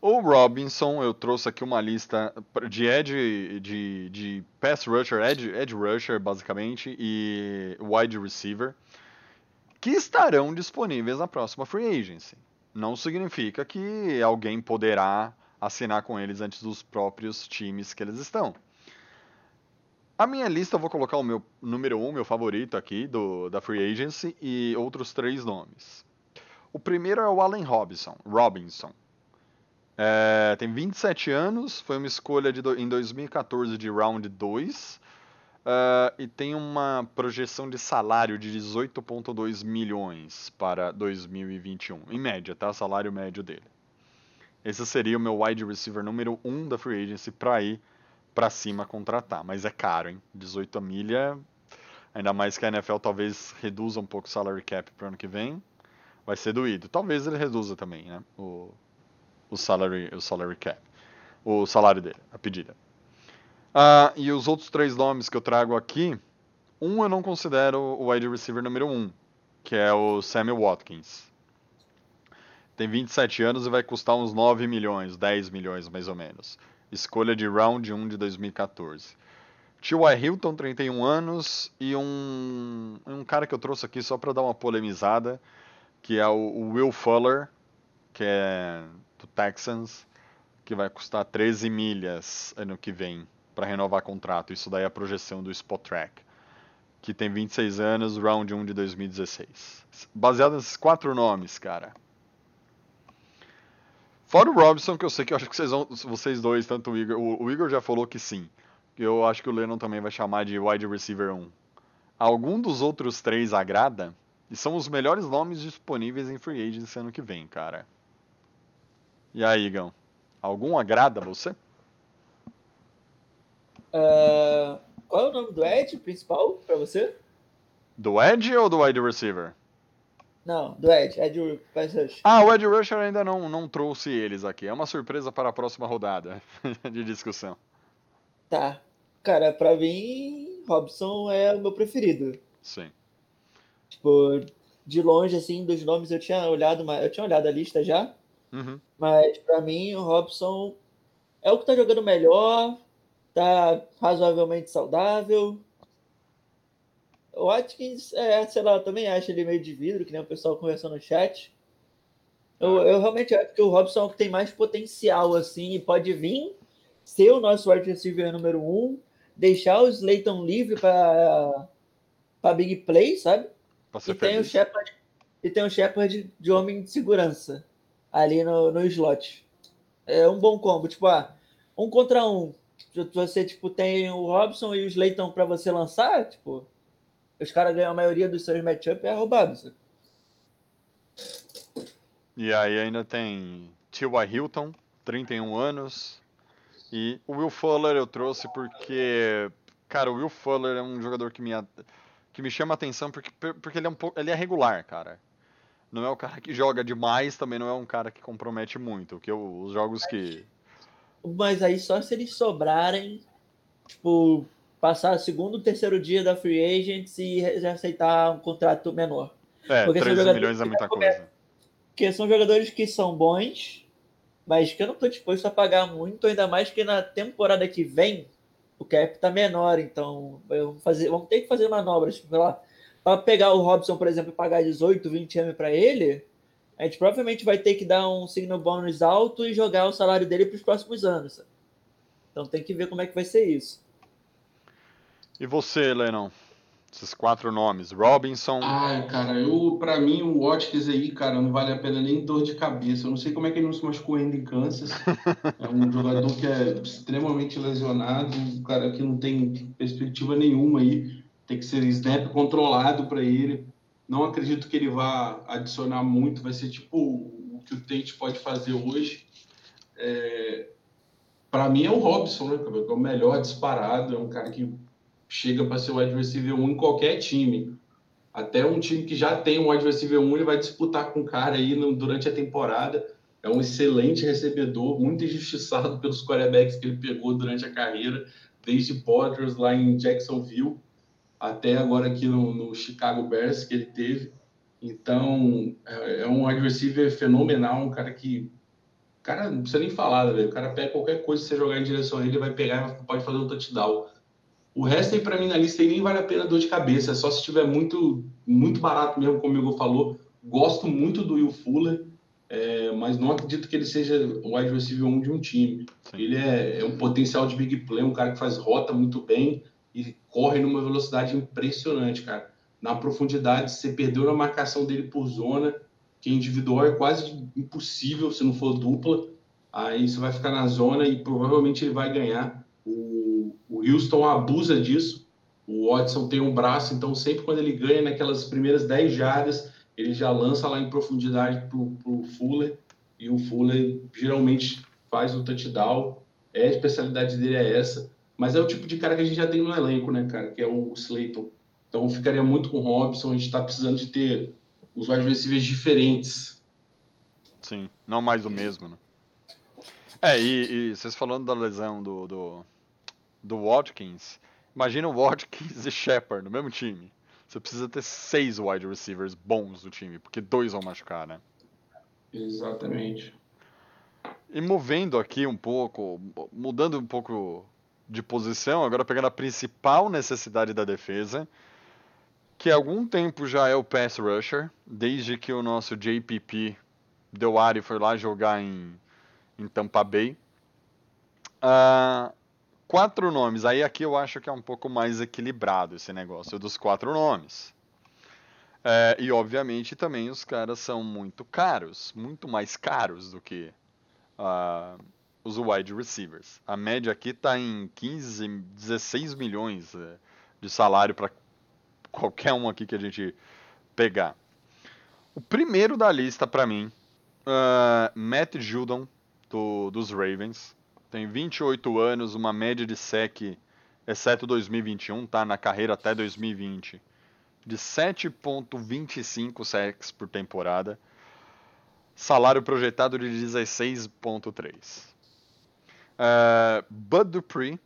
O Robinson, eu trouxe aqui uma lista de edge, de, de pass rusher, edge, edge rusher, basicamente, e wide receiver, que estarão disponíveis na próxima free agency. Não significa que alguém poderá assinar com eles antes dos próprios times que eles estão. A minha lista eu vou colocar o meu número um, meu favorito aqui do, da free agency e outros três nomes. O primeiro é o Allen Robinson. Robinson. É, tem 27 anos, foi uma escolha de, em 2014 de round 2 uh, é, e tem uma projeção de salário de 18,2 milhões para 2021, em média, tá? Salário médio dele. Esse seria o meu wide receiver número 1 um da free agency para ir para cima contratar, mas é caro, hein? 18 milha, ainda mais que a NFL talvez reduza um pouco o salary cap para ano que vem, vai ser doído. Talvez ele reduza também, né? O, o salary, o salary cap, o salário dele, a pedida. Ah, e os outros três nomes que eu trago aqui, um eu não considero o wide receiver número um, que é o Samuel Watkins. Tem 27 anos e vai custar uns 9 milhões, 10 milhões mais ou menos. Escolha de round 1 de 2014. T.Y. Hilton, 31 anos, e um, um cara que eu trouxe aqui só para dar uma polemizada, que é o, Will Fuller, que é do Texans, que vai custar 13 milhas ano que vem para renovar contrato. Isso daí é a projeção do Spot Track, que tem 26 anos, round 1 de 2016. Baseado nesses quatro nomes, cara. Fora o Robson, que eu sei que eu acho que vocês, vão, vocês dois, tanto o Igor, o, o Igor já falou que sim. Eu acho que o Lennon também vai chamar de wide receiver 1. Algum dos outros três agrada? E são os melhores nomes disponíveis em free agency ano que vem, cara. E aí, Igão? Algum agrada você? Uh, qual é o nome do Ed principal para você? Do Ed ou do wide receiver? Não, do Ed, Ed Pass Rush. Ah, o Ed Rusher ainda não, não trouxe eles aqui. É uma surpresa para a próxima rodada <laughs> de discussão. Tá. Cara, pra mim, Robson é o meu preferido. Sim. Tipo, de longe, assim, dos nomes eu tinha olhado, eu tinha olhado a lista já. Uhum. Mas para mim o Robson é o que tá jogando melhor, tá razoavelmente saudável. O Atkins, é, sei lá, eu também acho ele meio de vidro, que nem o pessoal conversando no chat. Eu, eu realmente acho que o Robson é o que tem mais potencial, assim, e pode vir ser o nosso wide receiver número um, deixar o Slayton livre para Big Play, sabe? E tem, o Shepard, e tem o Shepard de homem de segurança ali no, no slot. É um bom combo, tipo, ah, um contra um. Você, tipo, tem o Robson e o Slayton para você lançar, tipo, os caras ganham a maioria dos seus matchups, é roubado. Sabe? E aí ainda tem T.Y. Hilton, 31 anos. E o Will Fuller eu trouxe porque, cara, o Will Fuller é um jogador que me, que me chama a atenção porque, porque ele, é um pouco, ele é regular, cara não é o cara que joga demais, também não é um cara que compromete muito. Que eu, os jogos que. Mas aí só se eles sobrarem, tipo, passar o segundo, terceiro dia da free agents e aceitar um contrato menor. É, Porque são 13 jogadores milhões é que muita coisa. Porque são jogadores que são bons, mas que eu não tô disposto a pagar muito, ainda mais que na temporada que vem o cap tá menor, então vamos, fazer, vamos ter que fazer manobras, lá, para pegar o Robson, por exemplo, e pagar 18, 20 M para ele, a gente provavelmente vai ter que dar um signal bônus alto e jogar o salário dele para os próximos anos. sabe? Então tem que ver como é que vai ser isso. E você, Lennon? Esses quatro nomes: Robinson, Ai, cara, eu, pra mim, o Watkins aí, cara, não vale a pena nem dor de cabeça. Eu não sei como é que ele não se machucou ainda em Kansas. É um jogador que é extremamente lesionado, um cara que não tem perspectiva nenhuma aí. Tem que ser snap controlado para ele. Não acredito que ele vá adicionar muito. Vai ser tipo o que o Tate pode fazer hoje. É... Para mim é o Robson, né? É o melhor disparado. É um cara que chega para ser o wide receiver 1 em qualquer time. Até um time que já tem um wide receiver 1, ele vai disputar com o cara aí no- durante a temporada. É um excelente recebedor, muito injustiçado pelos quarterbacks que ele pegou durante a carreira, desde Potters lá em Jacksonville até agora aqui no, no Chicago Bears que ele teve. Então, é, é um wide receiver fenomenal, um cara que. Cara, não precisa nem falar, velho? O cara pega qualquer coisa que você jogar em direção a ele, ele vai pegar e pode fazer um touchdown. O resto aí, pra mim, na lista aí nem vale a pena dor de cabeça. É só se estiver muito, muito barato mesmo, como o Igor falou. Gosto muito do Will Fuller, é, mas não acredito que ele seja o wide receiver 1 de um time. Sim. Ele é, é um potencial de big play, um cara que faz rota muito bem e corre numa velocidade impressionante, cara. Na profundidade, você perdeu na marcação dele por zona, que individual é quase impossível se não for dupla. Aí você vai ficar na zona e provavelmente ele vai ganhar. O, o Houston abusa disso. O Watson tem um braço, então sempre quando ele ganha naquelas primeiras 10 jardas, ele já lança lá em profundidade pro, pro Fuller. E o Fuller geralmente faz o touchdown. É, a especialidade dele é essa. Mas é o tipo de cara que a gente já tem no elenco, né, cara? Que é o Slayton. Então ficaria muito com o Robson. A gente está precisando de ter os wide diferentes. Sim, não mais o mesmo, né? É, e, e vocês falando da lesão do, do, do Watkins, imagina o Watkins e Shepard no mesmo time. Você precisa ter seis wide receivers bons no time, porque dois vão machucar, né? Exatamente. E movendo aqui um pouco, mudando um pouco de posição, agora pegando a principal necessidade da defesa, que há algum tempo já é o pass rusher, desde que o nosso JPP Dewari foi lá jogar em, em Tampa Bay. Ah, quatro nomes, aí aqui eu acho que é um pouco mais equilibrado esse negócio dos quatro nomes. É, e obviamente também os caras são muito caros, muito mais caros do que ah, os wide receivers. A média aqui está em 15, 16 milhões eh, de salário para qualquer um aqui que a gente pegar. O primeiro da lista para mim, ah, Matt Judon, do, dos Ravens. Tem 28 anos, uma média de sec, exceto 2021, tá? Na carreira até 2020, de 7,25 sacks por temporada. Salário projetado de 16,3. Uh, Bud Dupree,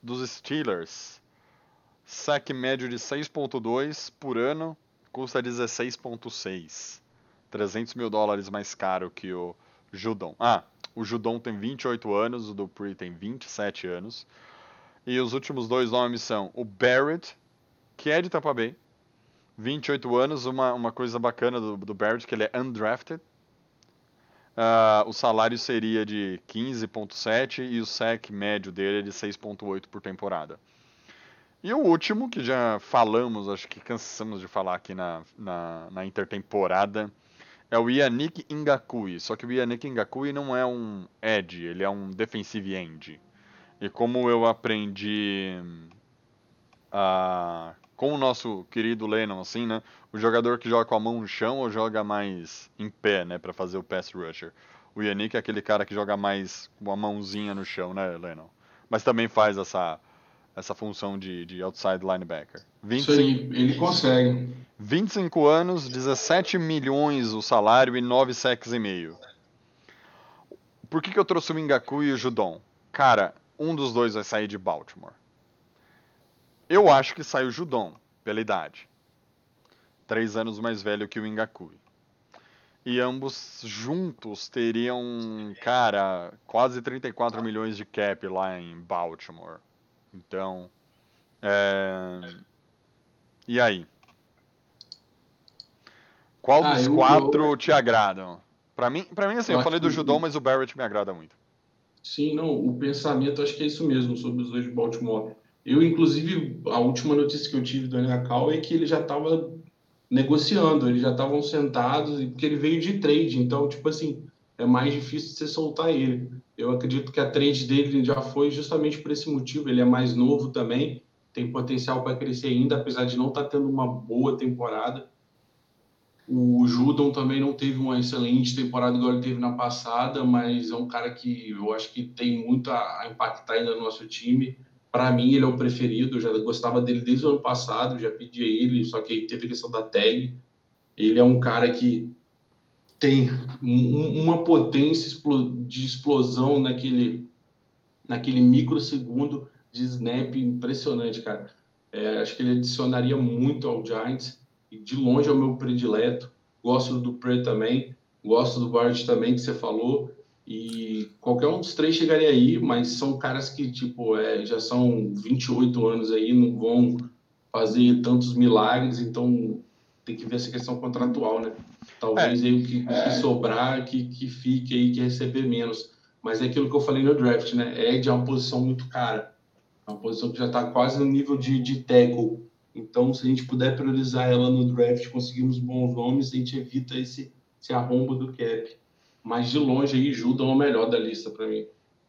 dos Steelers. Saque médio de 6,2 por ano, custa 16,6. 300 mil dólares mais caro que o Judon. Ah, o Judon tem 28 anos, o Dupree tem 27 anos. E os últimos dois nomes são o Barrett, que é de Tampa Bay, 28 anos, uma, uma coisa bacana do, do Barrett, que ele é undrafted. Uh, o salário seria de 15,7 e o SEC médio dele é de 6,8 por temporada. E o último, que já falamos, acho que cansamos de falar aqui na, na, na intertemporada, é o Yannick Ngakui. Só que o Yannick Ngakui não é um edge, ele é um defensive end. E como eu aprendi uh, com o nosso querido Lennon, assim, né? O jogador que joga com a mão no chão ou joga mais em pé, né? Pra fazer o pass rusher. O Yannick é aquele cara que joga mais com a mãozinha no chão, né, Lennon? Mas também faz essa, essa função de, de outside linebacker. 25, Isso aí, ele consegue. 25 anos, 17 milhões o salário e 9 sacks e meio. Por que, que eu trouxe o Mingaku e o Judon? Cara, um dos dois vai sair de Baltimore. Eu acho que sai o Judon, pela idade. três anos mais velho que o Ngakui. E ambos juntos teriam, cara, quase 34 milhões de cap lá em Baltimore. Então, é... e aí? Qual Ah, dos eu- quatro eu- te agradam? Pra mim, pra mim assim, eu Eu falei do Judon, mas o Barrett me agrada muito. Sim, não, o pensamento acho que é isso mesmo sobre os dois de Baltimore. Eu, inclusive, a última notícia que eu tive do Cal é que ele já estava negociando, eles já estavam sentados, e- porque ele veio de trade, então, tipo assim, é mais difícil de você soltar ele. Eu acredito que a trade dele já foi justamente por esse motivo, ele é mais novo também, tem potencial para crescer ainda, apesar de não estar tendo uma boa temporada. O Judon também não teve uma excelente temporada igual ele teve na passada, mas é um cara que eu acho que tem muito a impactar ainda no nosso time. Para mim, ele é o preferido. Eu já gostava dele desde o ano passado, já pedi ele, só que aí teve a questão da tag. Ele é um cara que tem um- uma potência de explosão naquele, naquele microsegundo de snap impressionante, cara. É, acho que ele adicionaria muito ao Giants e de longe é o meu predileto. Gosto do Dupree também, gosto do Bard também, que você falou. E qualquer um dos três chegaria aí, mas são caras que, tipo, é, já são 28 anos aí, não vão fazer tantos milagres, então tem que ver essa questão contratual, né? Talvez aí o que, o que sobrar, que, que fique aí, que receber menos. Mas é aquilo que eu falei no draft, né? Ed é uma posição muito cara. É uma posição que já está quase no nível de, de tackle. Então, se a gente puder priorizar ela no draft, conseguimos bons nomes, a gente evita esse, esse arrombo do cap. Mas de longe aí, Judon é o melhor da lista para mim.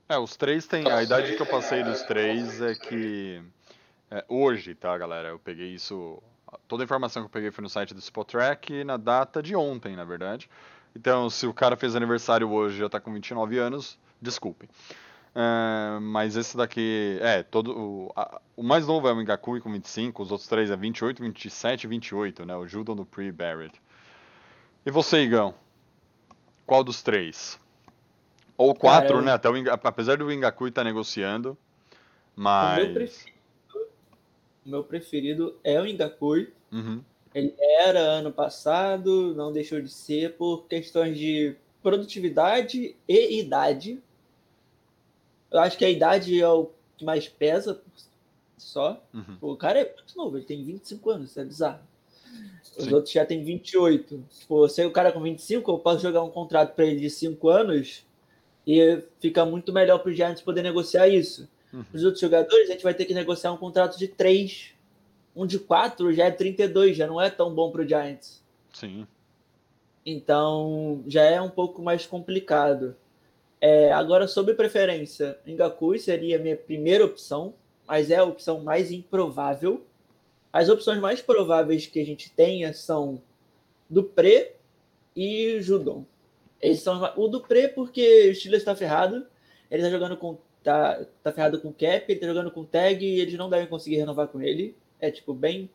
É, os três têm. A idade que eu passei dos três é que. é, hoje, tá, galera? Eu peguei isso. Toda a informação que eu peguei foi no site do Spotrack na data de ontem, na verdade. Então, se o cara fez aniversário hoje e já tá com 29 anos, desculpem. É, mas esse daqui. É, todo. O, a- o mais novo é o Ngakui com 25, os outros três é 28, 27 e 28, né? O Judon do Pre Barrett. E você, Igão? Qual dos três? Ou quatro, né? Até o, apesar do Ngakui estar negociando, O meu mas. O meu preferido é o Ingakui. Uhum. Ele era ano passado, não deixou de ser por questões de produtividade e idade. Eu acho que a idade é o que mais pesa só. Uhum. O cara é muito novo, ele tem 25 anos, isso é bizarro. Os Sim. outros já têm 28. Tipo, se o cara com 25, eu posso jogar um contrato para ele de 5 anos e fica muito melhor para os Giants poder negociar isso. Uhum. Os outros jogadores, a gente vai ter que negociar um contrato de 3. Um de 4 já é 32, já não é tão bom para o Giants. Sim. Então, já é um pouco mais complicado. É, agora, sobre preferência, Ngakui seria a minha primeira opção, mas é a opção mais improvável. As opções mais prováveis que a gente tenha são Dupré e Judon. Esses são o Dupré porque o Steelers está ferrado, ele tá jogando com tá, tá ferrado com cap, ele tá jogando com tag e eles não devem conseguir renovar com ele. É tipo bem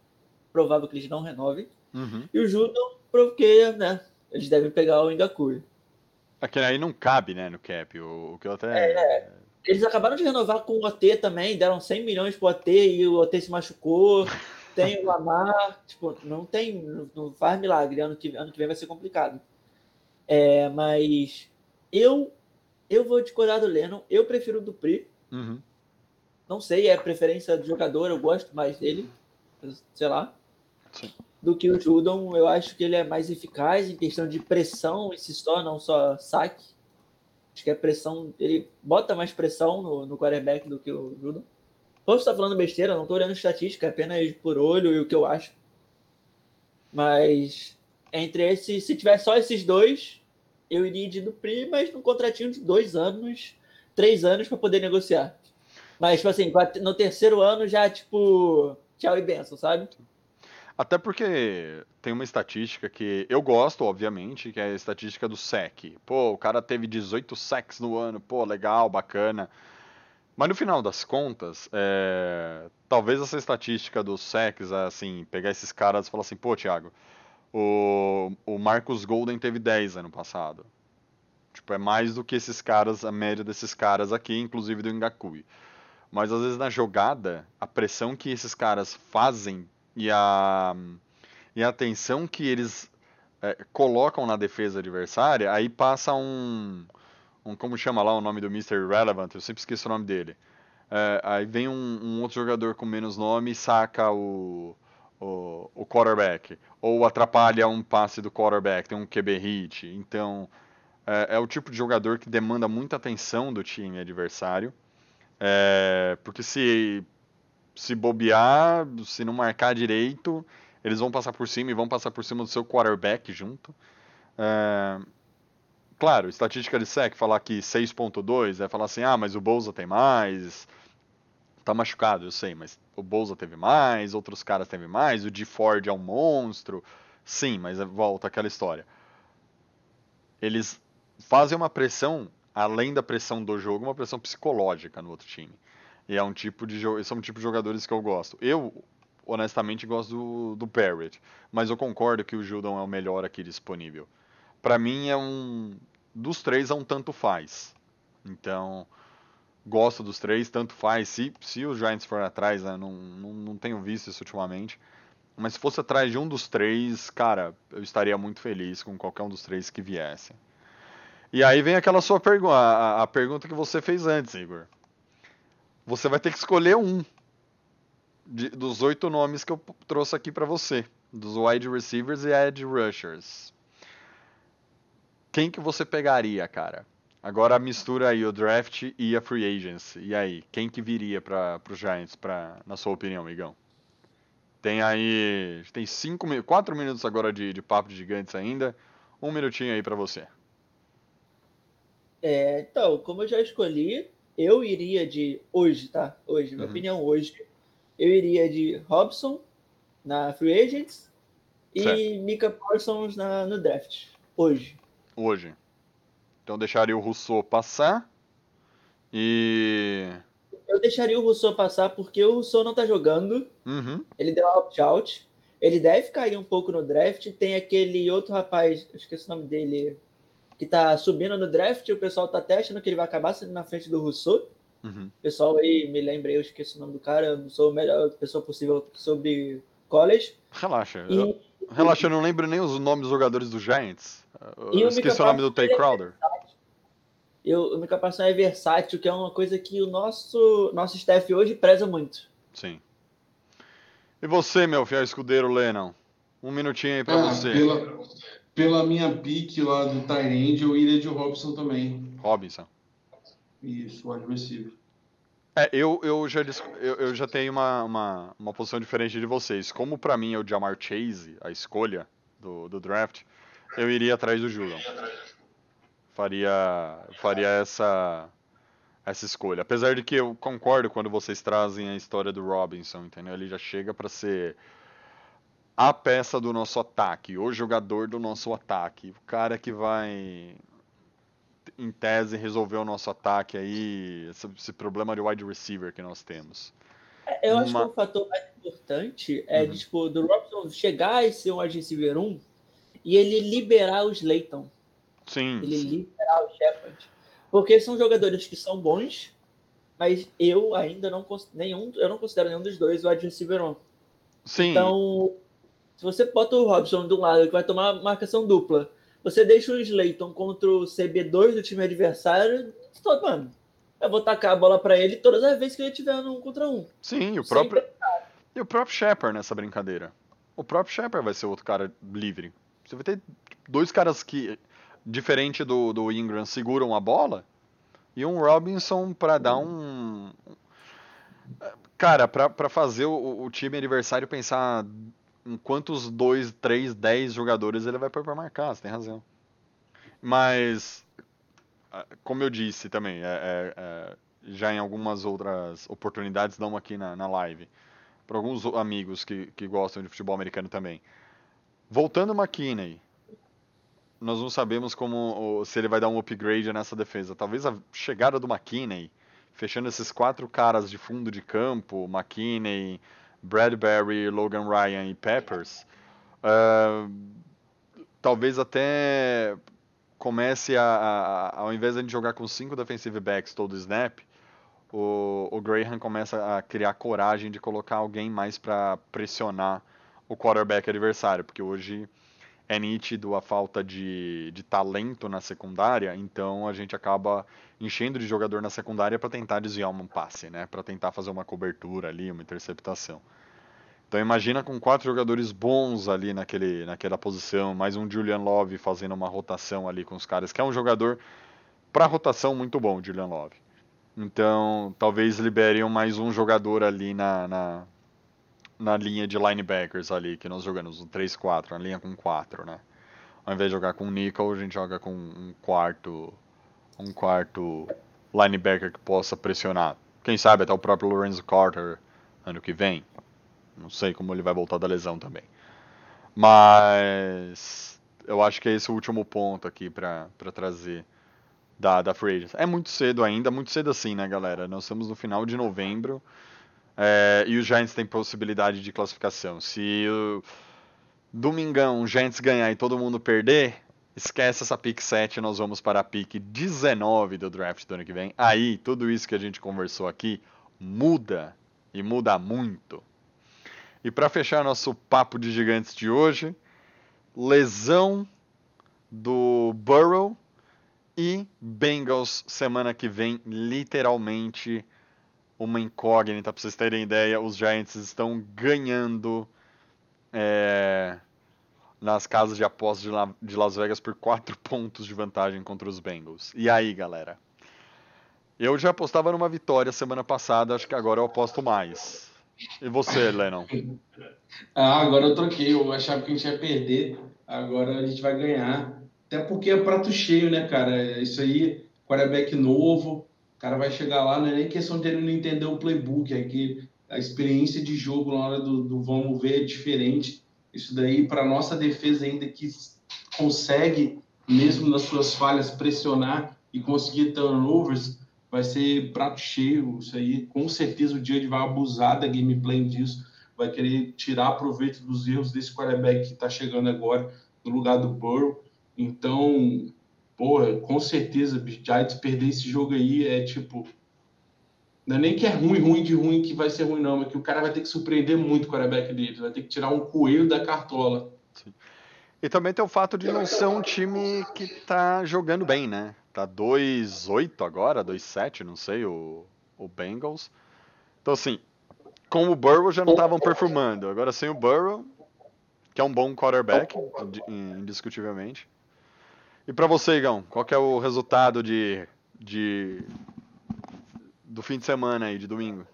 provável que eles não renovem. Uhum. E o Judon porque, né, eles devem pegar o Ngakui. Aqui aí não cabe, né, no cap. O, o que eu até. Eles acabaram de renovar com o OT também, deram 100 milhões pro OT e o OT se machucou. <laughs> Tem o Lamar, tipo, não tem, não- não faz milagre. Ano que, ano que vem vai ser complicado. É, mas eu eu vou discordar do Lennon. Eu prefiro o Dupri. Uhum. Não sei, é preferência do jogador, eu gosto mais dele. Sei lá. Sim. Do que o Judon, eu acho que ele é mais eficaz em questão de pressão em si só, não só saque. Acho que a pressão, ele bota mais pressão no, no quarterback do que o Judon. Posso estar falando besteira, não estou olhando estatística, é apenas por olho e o que eu acho. Mas entre esses, se tiver só esses dois, eu iria de Dupri, mas num contratinho de dois anos, três anos para poder negociar. Mas, tipo assim, no terceiro ano já, tipo, tchau e benção, sabe? Até porque tem uma estatística que eu gosto, obviamente, que é a estatística do sec. Pô, o cara teve 18 sacks no ano, pô, legal, bacana. Mas no final das contas, é, talvez essa estatística dos sacks, assim, pegar esses caras e falar assim, pô, Thiago, o, o Marcus Golden teve 10 ano passado. Tipo, é mais do que esses caras, a média desses caras aqui, inclusive do Ngakui. Mas às vezes na jogada, a pressão que esses caras fazem e a, e a atenção que eles é, colocam na defesa adversária, aí passa um, um. Como chama lá o nome do Mr. Relevant? Eu sempre esqueço o nome dele. É, aí vem um, um, outro jogador com menos nome e saca o, o, o, quarterback. Ou atrapalha um passe do quarterback, tem um QB hit. Então, é, é o tipo de jogador que demanda muita atenção do time adversário. É, porque se, se bobear, se não marcar direito, eles vão passar por cima e vão passar por cima do seu quarterback junto. É, claro, estatística de SEC, falar que 6.2 é falar assim, ah, mas o Bolsa tem mais, tá machucado, eu sei, mas o Bolsa teve mais, outros caras teve mais, o de Ford é um monstro. Sim, mas volta aquela história. Eles fazem uma pressão, além da pressão do jogo, uma pressão psicológica no outro time. E é um tipo de são um tipo de jogadores que eu gosto. Eu, honestamente, gosto do, do Barrett, mas eu concordo que o Judon é o melhor aqui disponível. Para mim, é um. Dos três, é um tanto faz. Então, gosto dos três, tanto faz. Se, se os Giants forem atrás, né, não, não, não tenho visto isso ultimamente. Mas se fosse atrás de um dos três, cara, eu estaria muito feliz com qualquer um dos três que viesse. E aí vem aquela sua pergunta, a, a pergunta que você fez antes, Igor. Você vai ter que escolher um de, dos oito nomes que eu trouxe aqui para você, dos wide receivers e edge rushers. Quem que você pegaria, cara? Agora mistura aí o draft e a free agency. E aí, quem que viria para os Giants, pra, na sua opinião, Igão? Tem aí, tem cinco, quatro minutos agora de, de papo de gigantes ainda. Um minutinho aí para você. É, então, como eu já escolhi, eu iria de hoje, tá? Hoje, minha uhum. opinião hoje, eu iria de Robson na Free Agents e Mika Parsons na, no draft. Hoje. Hoje. Então deixaria o Rousseau passar. E. Eu deixaria o Rousseau passar porque o Rousseau não tá jogando. Uhum. Ele deu opt-out. Ele deve cair um pouco no draft. Tem aquele outro rapaz, eu esqueci o nome dele, que tá subindo no draft. o pessoal tá até achando que ele vai acabar sendo na frente do Rousseau. Uhum. Pessoal aí, me lembrei, eu esqueci o nome do cara. Eu não sou a melhor pessoa possível sobre college. Relaxa. E... Eu... Relaxa, eu não lembro nem os nomes dos jogadores do Giants. Eu e esqueci o, o nome do Tay Crowder. Eu, o Mika Parsons é versátil, que é uma coisa que o nosso, nosso staff hoje preza muito. Sim. E você, meu fiel escudeiro Lennon? Um minutinho aí pra ah, você. Pela, pela minha pique lá do Tyrande, eu iria de Robson também. Robinson. Isso, wide receiver. É, eu, eu, já, eu, eu já tenho uma, uma, uma posição diferente de vocês. Como para mim é o Jamar Chase, a escolha do, do draft, eu iria atrás do Julian. Faria, faria essa, essa escolha. Apesar de que eu concordo quando vocês trazem a história do Robinson, entendeu? Ele já chega para ser a peça do nosso ataque, o jogador do nosso ataque, o cara que vai em tese, resolver o nosso ataque aí, esse, esse, problema de wide receiver que nós temos. É, eu Uma... acho que o fator mais importante é uhum. tipo, do Robson chegar e ser um wide receiver 1 e ele liberar os Slayton. Sim. Ele liberar o Shepard. Porque são jogadores que são bons, mas eu ainda não nenhum, eu não considero nenhum dos dois o wide receiver 1. Sim. Então, se você bota o Robson de um lado que vai tomar marcação dupla você deixa o Slayton contra o CB2 do time adversário, só, mano, eu vou tacar a bola para ele todas as vezes que ele tiver no um contra um. Sim, o próprio. E o próprio Shepard nessa brincadeira. O próprio Shepard vai ser outro cara livre. Você vai ter dois caras que, diferente do, do Ingram, seguram a bola. E um Robinson para dar um. Cara, para fazer o, o time adversário pensar em quantos dois, três, dez jogadores ele vai pôr para marcar, você tem razão. Mas, como eu disse também, é, é, é, já em algumas outras oportunidades, não aqui na, na live, para alguns amigos que, que gostam de futebol americano também. Voltando ao McKinney, nós não sabemos como se ele vai dar um upgrade nessa defesa. Talvez a chegada do McKinney, fechando esses quatro caras de fundo de campo, McKinney, Bradbury, Logan Ryan e Peppers, uh, talvez até comece a, a, ao invés de a gente jogar com cinco defensive backs todo snap, o, o Graham começa a criar coragem de colocar alguém mais para pressionar o quarterback adversário, porque hoje é nítido a falta de, de talento na secundária, então a gente acaba enchendo de jogador na secundária para tentar desviar um passe, né? Para tentar fazer uma cobertura ali, uma interceptação. Então imagina com quatro jogadores bons ali naquele, naquela posição, mais um Julian Love fazendo uma rotação ali com os caras, que é um jogador para rotação muito bom, Julian Love. Então talvez liberiam mais um jogador ali na, na, na linha de linebackers ali, que nós jogamos, um 3-4, na linha com 4, né? Ao invés de jogar com nickel, a gente joga com um quarto, um quarto linebacker que possa pressionar. Quem sabe até o próprio Lorenzo Carter ano que vem. Não sei como ele vai voltar da lesão também. Mas eu acho que é esse o último ponto aqui para trazer da, da Free Agents. É muito cedo ainda, muito cedo assim, né, galera? Nós estamos no final de novembro é, e os Giants têm possibilidade de classificação. Se o domingão o Giants ganhar e todo mundo perder, esquece essa pick 7, nós vamos para a pick 19 do draft do ano que vem. Aí, tudo isso que a gente conversou aqui muda e muda muito. E para fechar nosso papo de gigantes de hoje, lesão do Burrow e Bengals semana que vem, literalmente uma incógnita. Para vocês terem ideia, os Giants estão ganhando é, nas casas de apostas de, La de Las Vegas por 4 <laughs> pontos de vantagem contra os Bengals. E aí, galera? Eu já apostava numa vitória semana passada, acho que agora eu aposto mais. E você, Lennon? ah, agora eu troquei. Eu achava que a gente ia perder. Agora a gente vai ganhar. Até porque é prato cheio, né, cara? Isso aí, quarterback novo. Cara vai chegar lá, não é nem questão de ele não entender o playbook, é que a experiência de jogo na hora do, do vamos ver é diferente. Isso daí, para nossa defesa, ainda que consegue, mesmo nas suas falhas, pressionar e conseguir turnovers, vai ser prato cheio. Isso aí, com certeza, o Judge vai abusar da gameplay disso, vai querer tirar proveito dos erros desse quarterback que está chegando agora no lugar do Burrow. Então, porra, com certeza, Giants perder esse jogo aí é tipo. Não é nem que é ruim, ruim de ruim que vai ser ruim, não, é que o cara vai ter que surpreender muito o quarterback dele, vai ter que tirar um coelho da cartola. Sim. E também tem o fato de não ser um time que tá jogando bem, né? Tá 2-8 agora, 2-7, não sei, o, o Bengals. Então, assim, com o Burrow já não estavam performando. Agora, sem o Burrow, que é um bom quarterback, indiscutivelmente. E para você, Igão, qual é o resultado de, de do fim de semana aí, de domingo?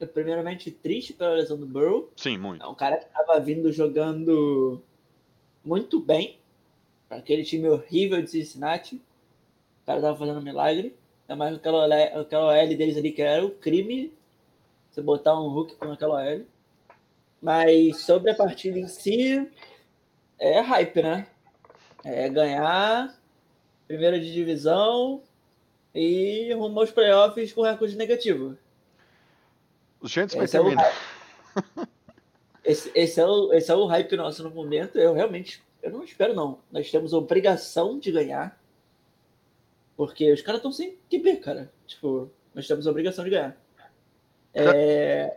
É primeiramente triste pela lesão do Burrow. Sim, muito. É um cara que estava vindo jogando muito bem para aquele time horrível de Cincinnati. O cara tava fazendo um milagre. Ainda mais aquela, aquela OL deles ali, que era o crime. Você botar um Hulk com aquela OL. Mas sobre a partida em si, é hype, né? É ganhar, primeira de divisão e rumo aos playoffs com recorde negativo. Os Giants vai terminar. É <laughs> esse, esse, é o, esse é o hype nosso no momento. Eu realmente eu não espero, não. Nós temos a obrigação de ganhar. Porque os caras estão sem QB, cara. Tipo, nós temos a obrigação de ganhar. É...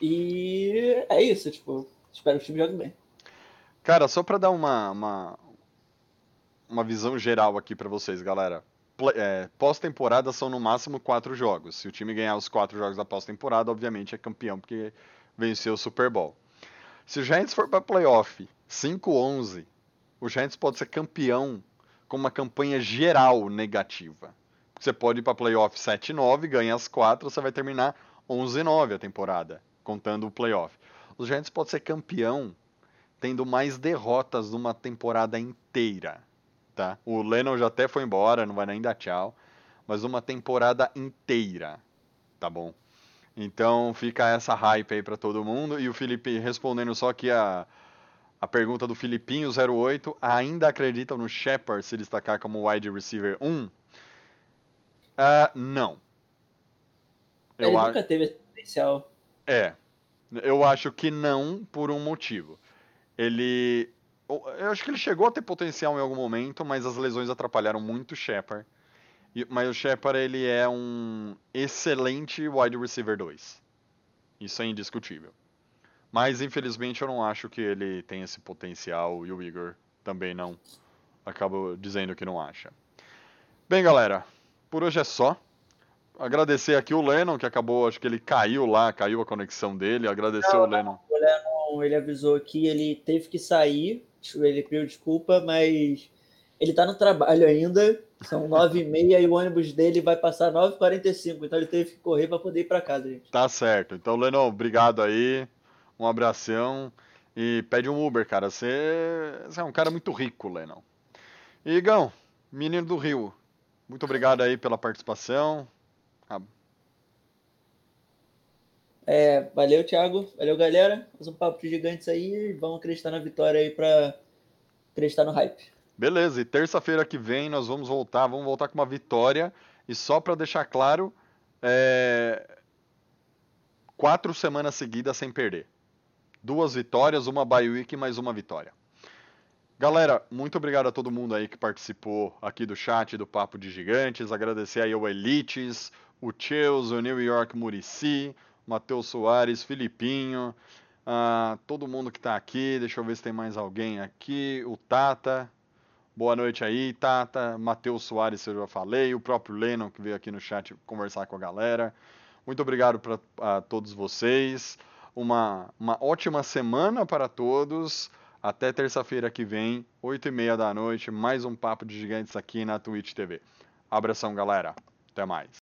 E é isso, tipo, espero que o time jogue bem. Cara, só para dar uma, uma, uma visão geral aqui para vocês, galera. É, pós-temporada são no máximo quatro jogos. Se o time ganhar os quatro jogos da pós-temporada, obviamente é campeão, porque venceu o Super Bowl. Se o Giants for para playoff 5-11, o Giants pode ser campeão com uma campanha geral negativa. Você pode ir para playoff 7-9, ganha as quatro, você vai terminar 11-9 a temporada, contando o playoff. Os Giants pode ser campeão tendo mais derrotas numa temporada inteira, tá? O Lennon já até foi embora, não vai nem dar tchau, mas uma temporada inteira, tá bom? Então fica essa hype aí para todo mundo e o Felipe respondendo só que a a pergunta do Filipinho 08, ainda acreditam no Shepard se destacar como wide receiver 1? Uh, ah, não. Ele eu nunca a... teve esse potencial. É. Eu acho que não por um motivo. Ele. Eu acho que ele chegou a ter potencial em algum momento, mas as lesões atrapalharam muito o Shepard. Mas o Shepard ele é um excelente wide receiver 2. Isso é indiscutível. Mas infelizmente eu não acho que ele tem esse potencial e o Igor também não acaba dizendo que não acha. Bem, galera, por hoje é só. Agradecer aqui o Lennon, que acabou, acho que ele caiu lá, caiu a conexão dele. Agradecer Não, o Lennon. O Lennon, ele avisou que ele teve que sair, ele pediu desculpa, mas ele tá no trabalho ainda, são nove e meia o ônibus dele vai passar 9h45, então ele teve que correr para poder ir para casa, gente. Tá certo. Então, Lennon, obrigado aí. Um abração. E pede um Uber, cara. Você, é um cara muito rico, Lennon. E Igão, menino do Rio, muito obrigado aí pela participação. Ah, É, valeu, Thiago. Valeu, galera. Mais um papo de gigantes aí. Vamos acreditar na vitória aí para acreditar no hype. Beleza, e terça-feira que vem nós vamos voltar, vamos voltar com uma vitória. E só para deixar claro, é, quatro semanas seguidas sem perder. Duas vitórias, uma bye week mais uma vitória. Galera, muito obrigado a todo mundo aí que participou aqui do chat do Papo de Gigantes. Agradecer aí ao Elites, o Cheus, o New York Murici, Matheus Soares, Filipinho, ah, todo mundo que está aqui. Deixa eu ver se tem mais alguém aqui. O Tata. Boa noite aí, Tata. Matheus Soares, eu já falei. O próprio Lennon que veio aqui no chat conversar com a galera. Muito obrigado para todos vocês. Uma, uma ótima semana para todos. Até terça-feira que vem, 8 e meia da noite, mais um Papo de Gigantes aqui na Twitch TV. Abração, galera. Até mais.